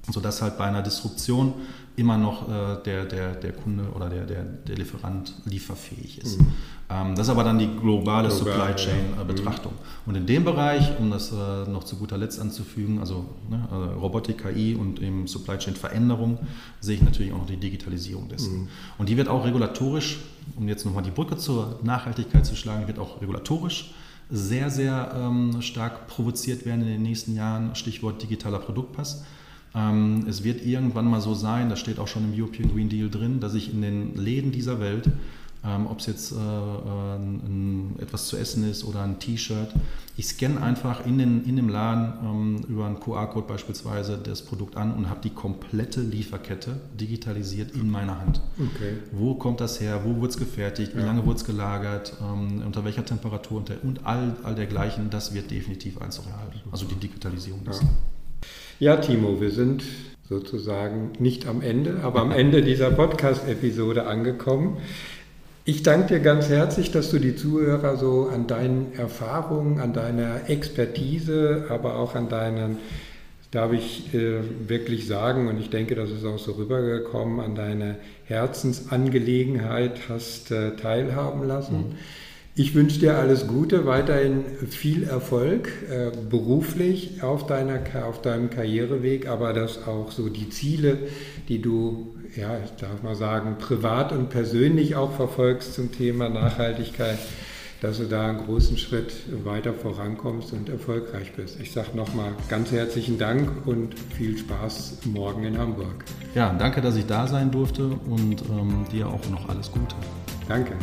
sodass halt bei einer Disruption immer noch äh, der, der, der Kunde oder der, der, der Lieferant lieferfähig ist. Mhm. Ähm, das ist aber dann die globale Global, Supply Chain ja. Äh, Betrachtung. Mhm. Und in dem Bereich, um das äh, noch zu guter Letzt anzufügen, also ne, äh, Robotik, KI und eben Supply Chain Veränderung, sehe ich natürlich auch noch die Digitalisierung dessen. Mhm. Und die wird auch regulatorisch, um jetzt nochmal die Brücke zur Nachhaltigkeit zu schlagen, wird auch regulatorisch sehr, sehr ähm, stark provoziert werden in den nächsten Jahren. Stichwort digitaler Produktpass. Ähm, es wird irgendwann mal so sein, das steht auch schon im European Green Deal drin, dass ich in den Läden dieser Welt, ähm, ob es jetzt äh, äh, ein, etwas zu essen ist oder ein T-Shirt, ich scanne einfach in, den, in dem Laden ähm, über einen QR-Code beispielsweise das Produkt an und habe die komplette Lieferkette digitalisiert in meiner Hand. Okay. Wo kommt das her? Wo wurde es gefertigt? Wie ja. lange wurde es gelagert? Ähm, unter welcher Temperatur? Und all, all dergleichen, das wird definitiv Einzug erhalten. Also die Digitalisierung. Ja. Ja, Timo, wir sind sozusagen nicht am Ende, aber am Ende dieser Podcast-Episode angekommen. Ich danke dir ganz herzlich, dass du die Zuhörer so an deinen Erfahrungen, an deiner Expertise, aber auch an deinen, darf ich äh, wirklich sagen, und ich denke, das ist auch so rübergekommen, an deine Herzensangelegenheit hast äh, teilhaben lassen. Mhm. Ich wünsche dir alles Gute, weiterhin viel Erfolg äh, beruflich auf, deiner, auf deinem Karriereweg, aber dass auch so die Ziele, die du, ja, ich darf mal sagen, privat und persönlich auch verfolgst zum Thema Nachhaltigkeit, dass du da einen großen Schritt weiter vorankommst und erfolgreich bist. Ich sage nochmal ganz herzlichen Dank und viel Spaß morgen in Hamburg. Ja, danke, dass ich da sein durfte und ähm, dir auch noch alles Gute. Danke.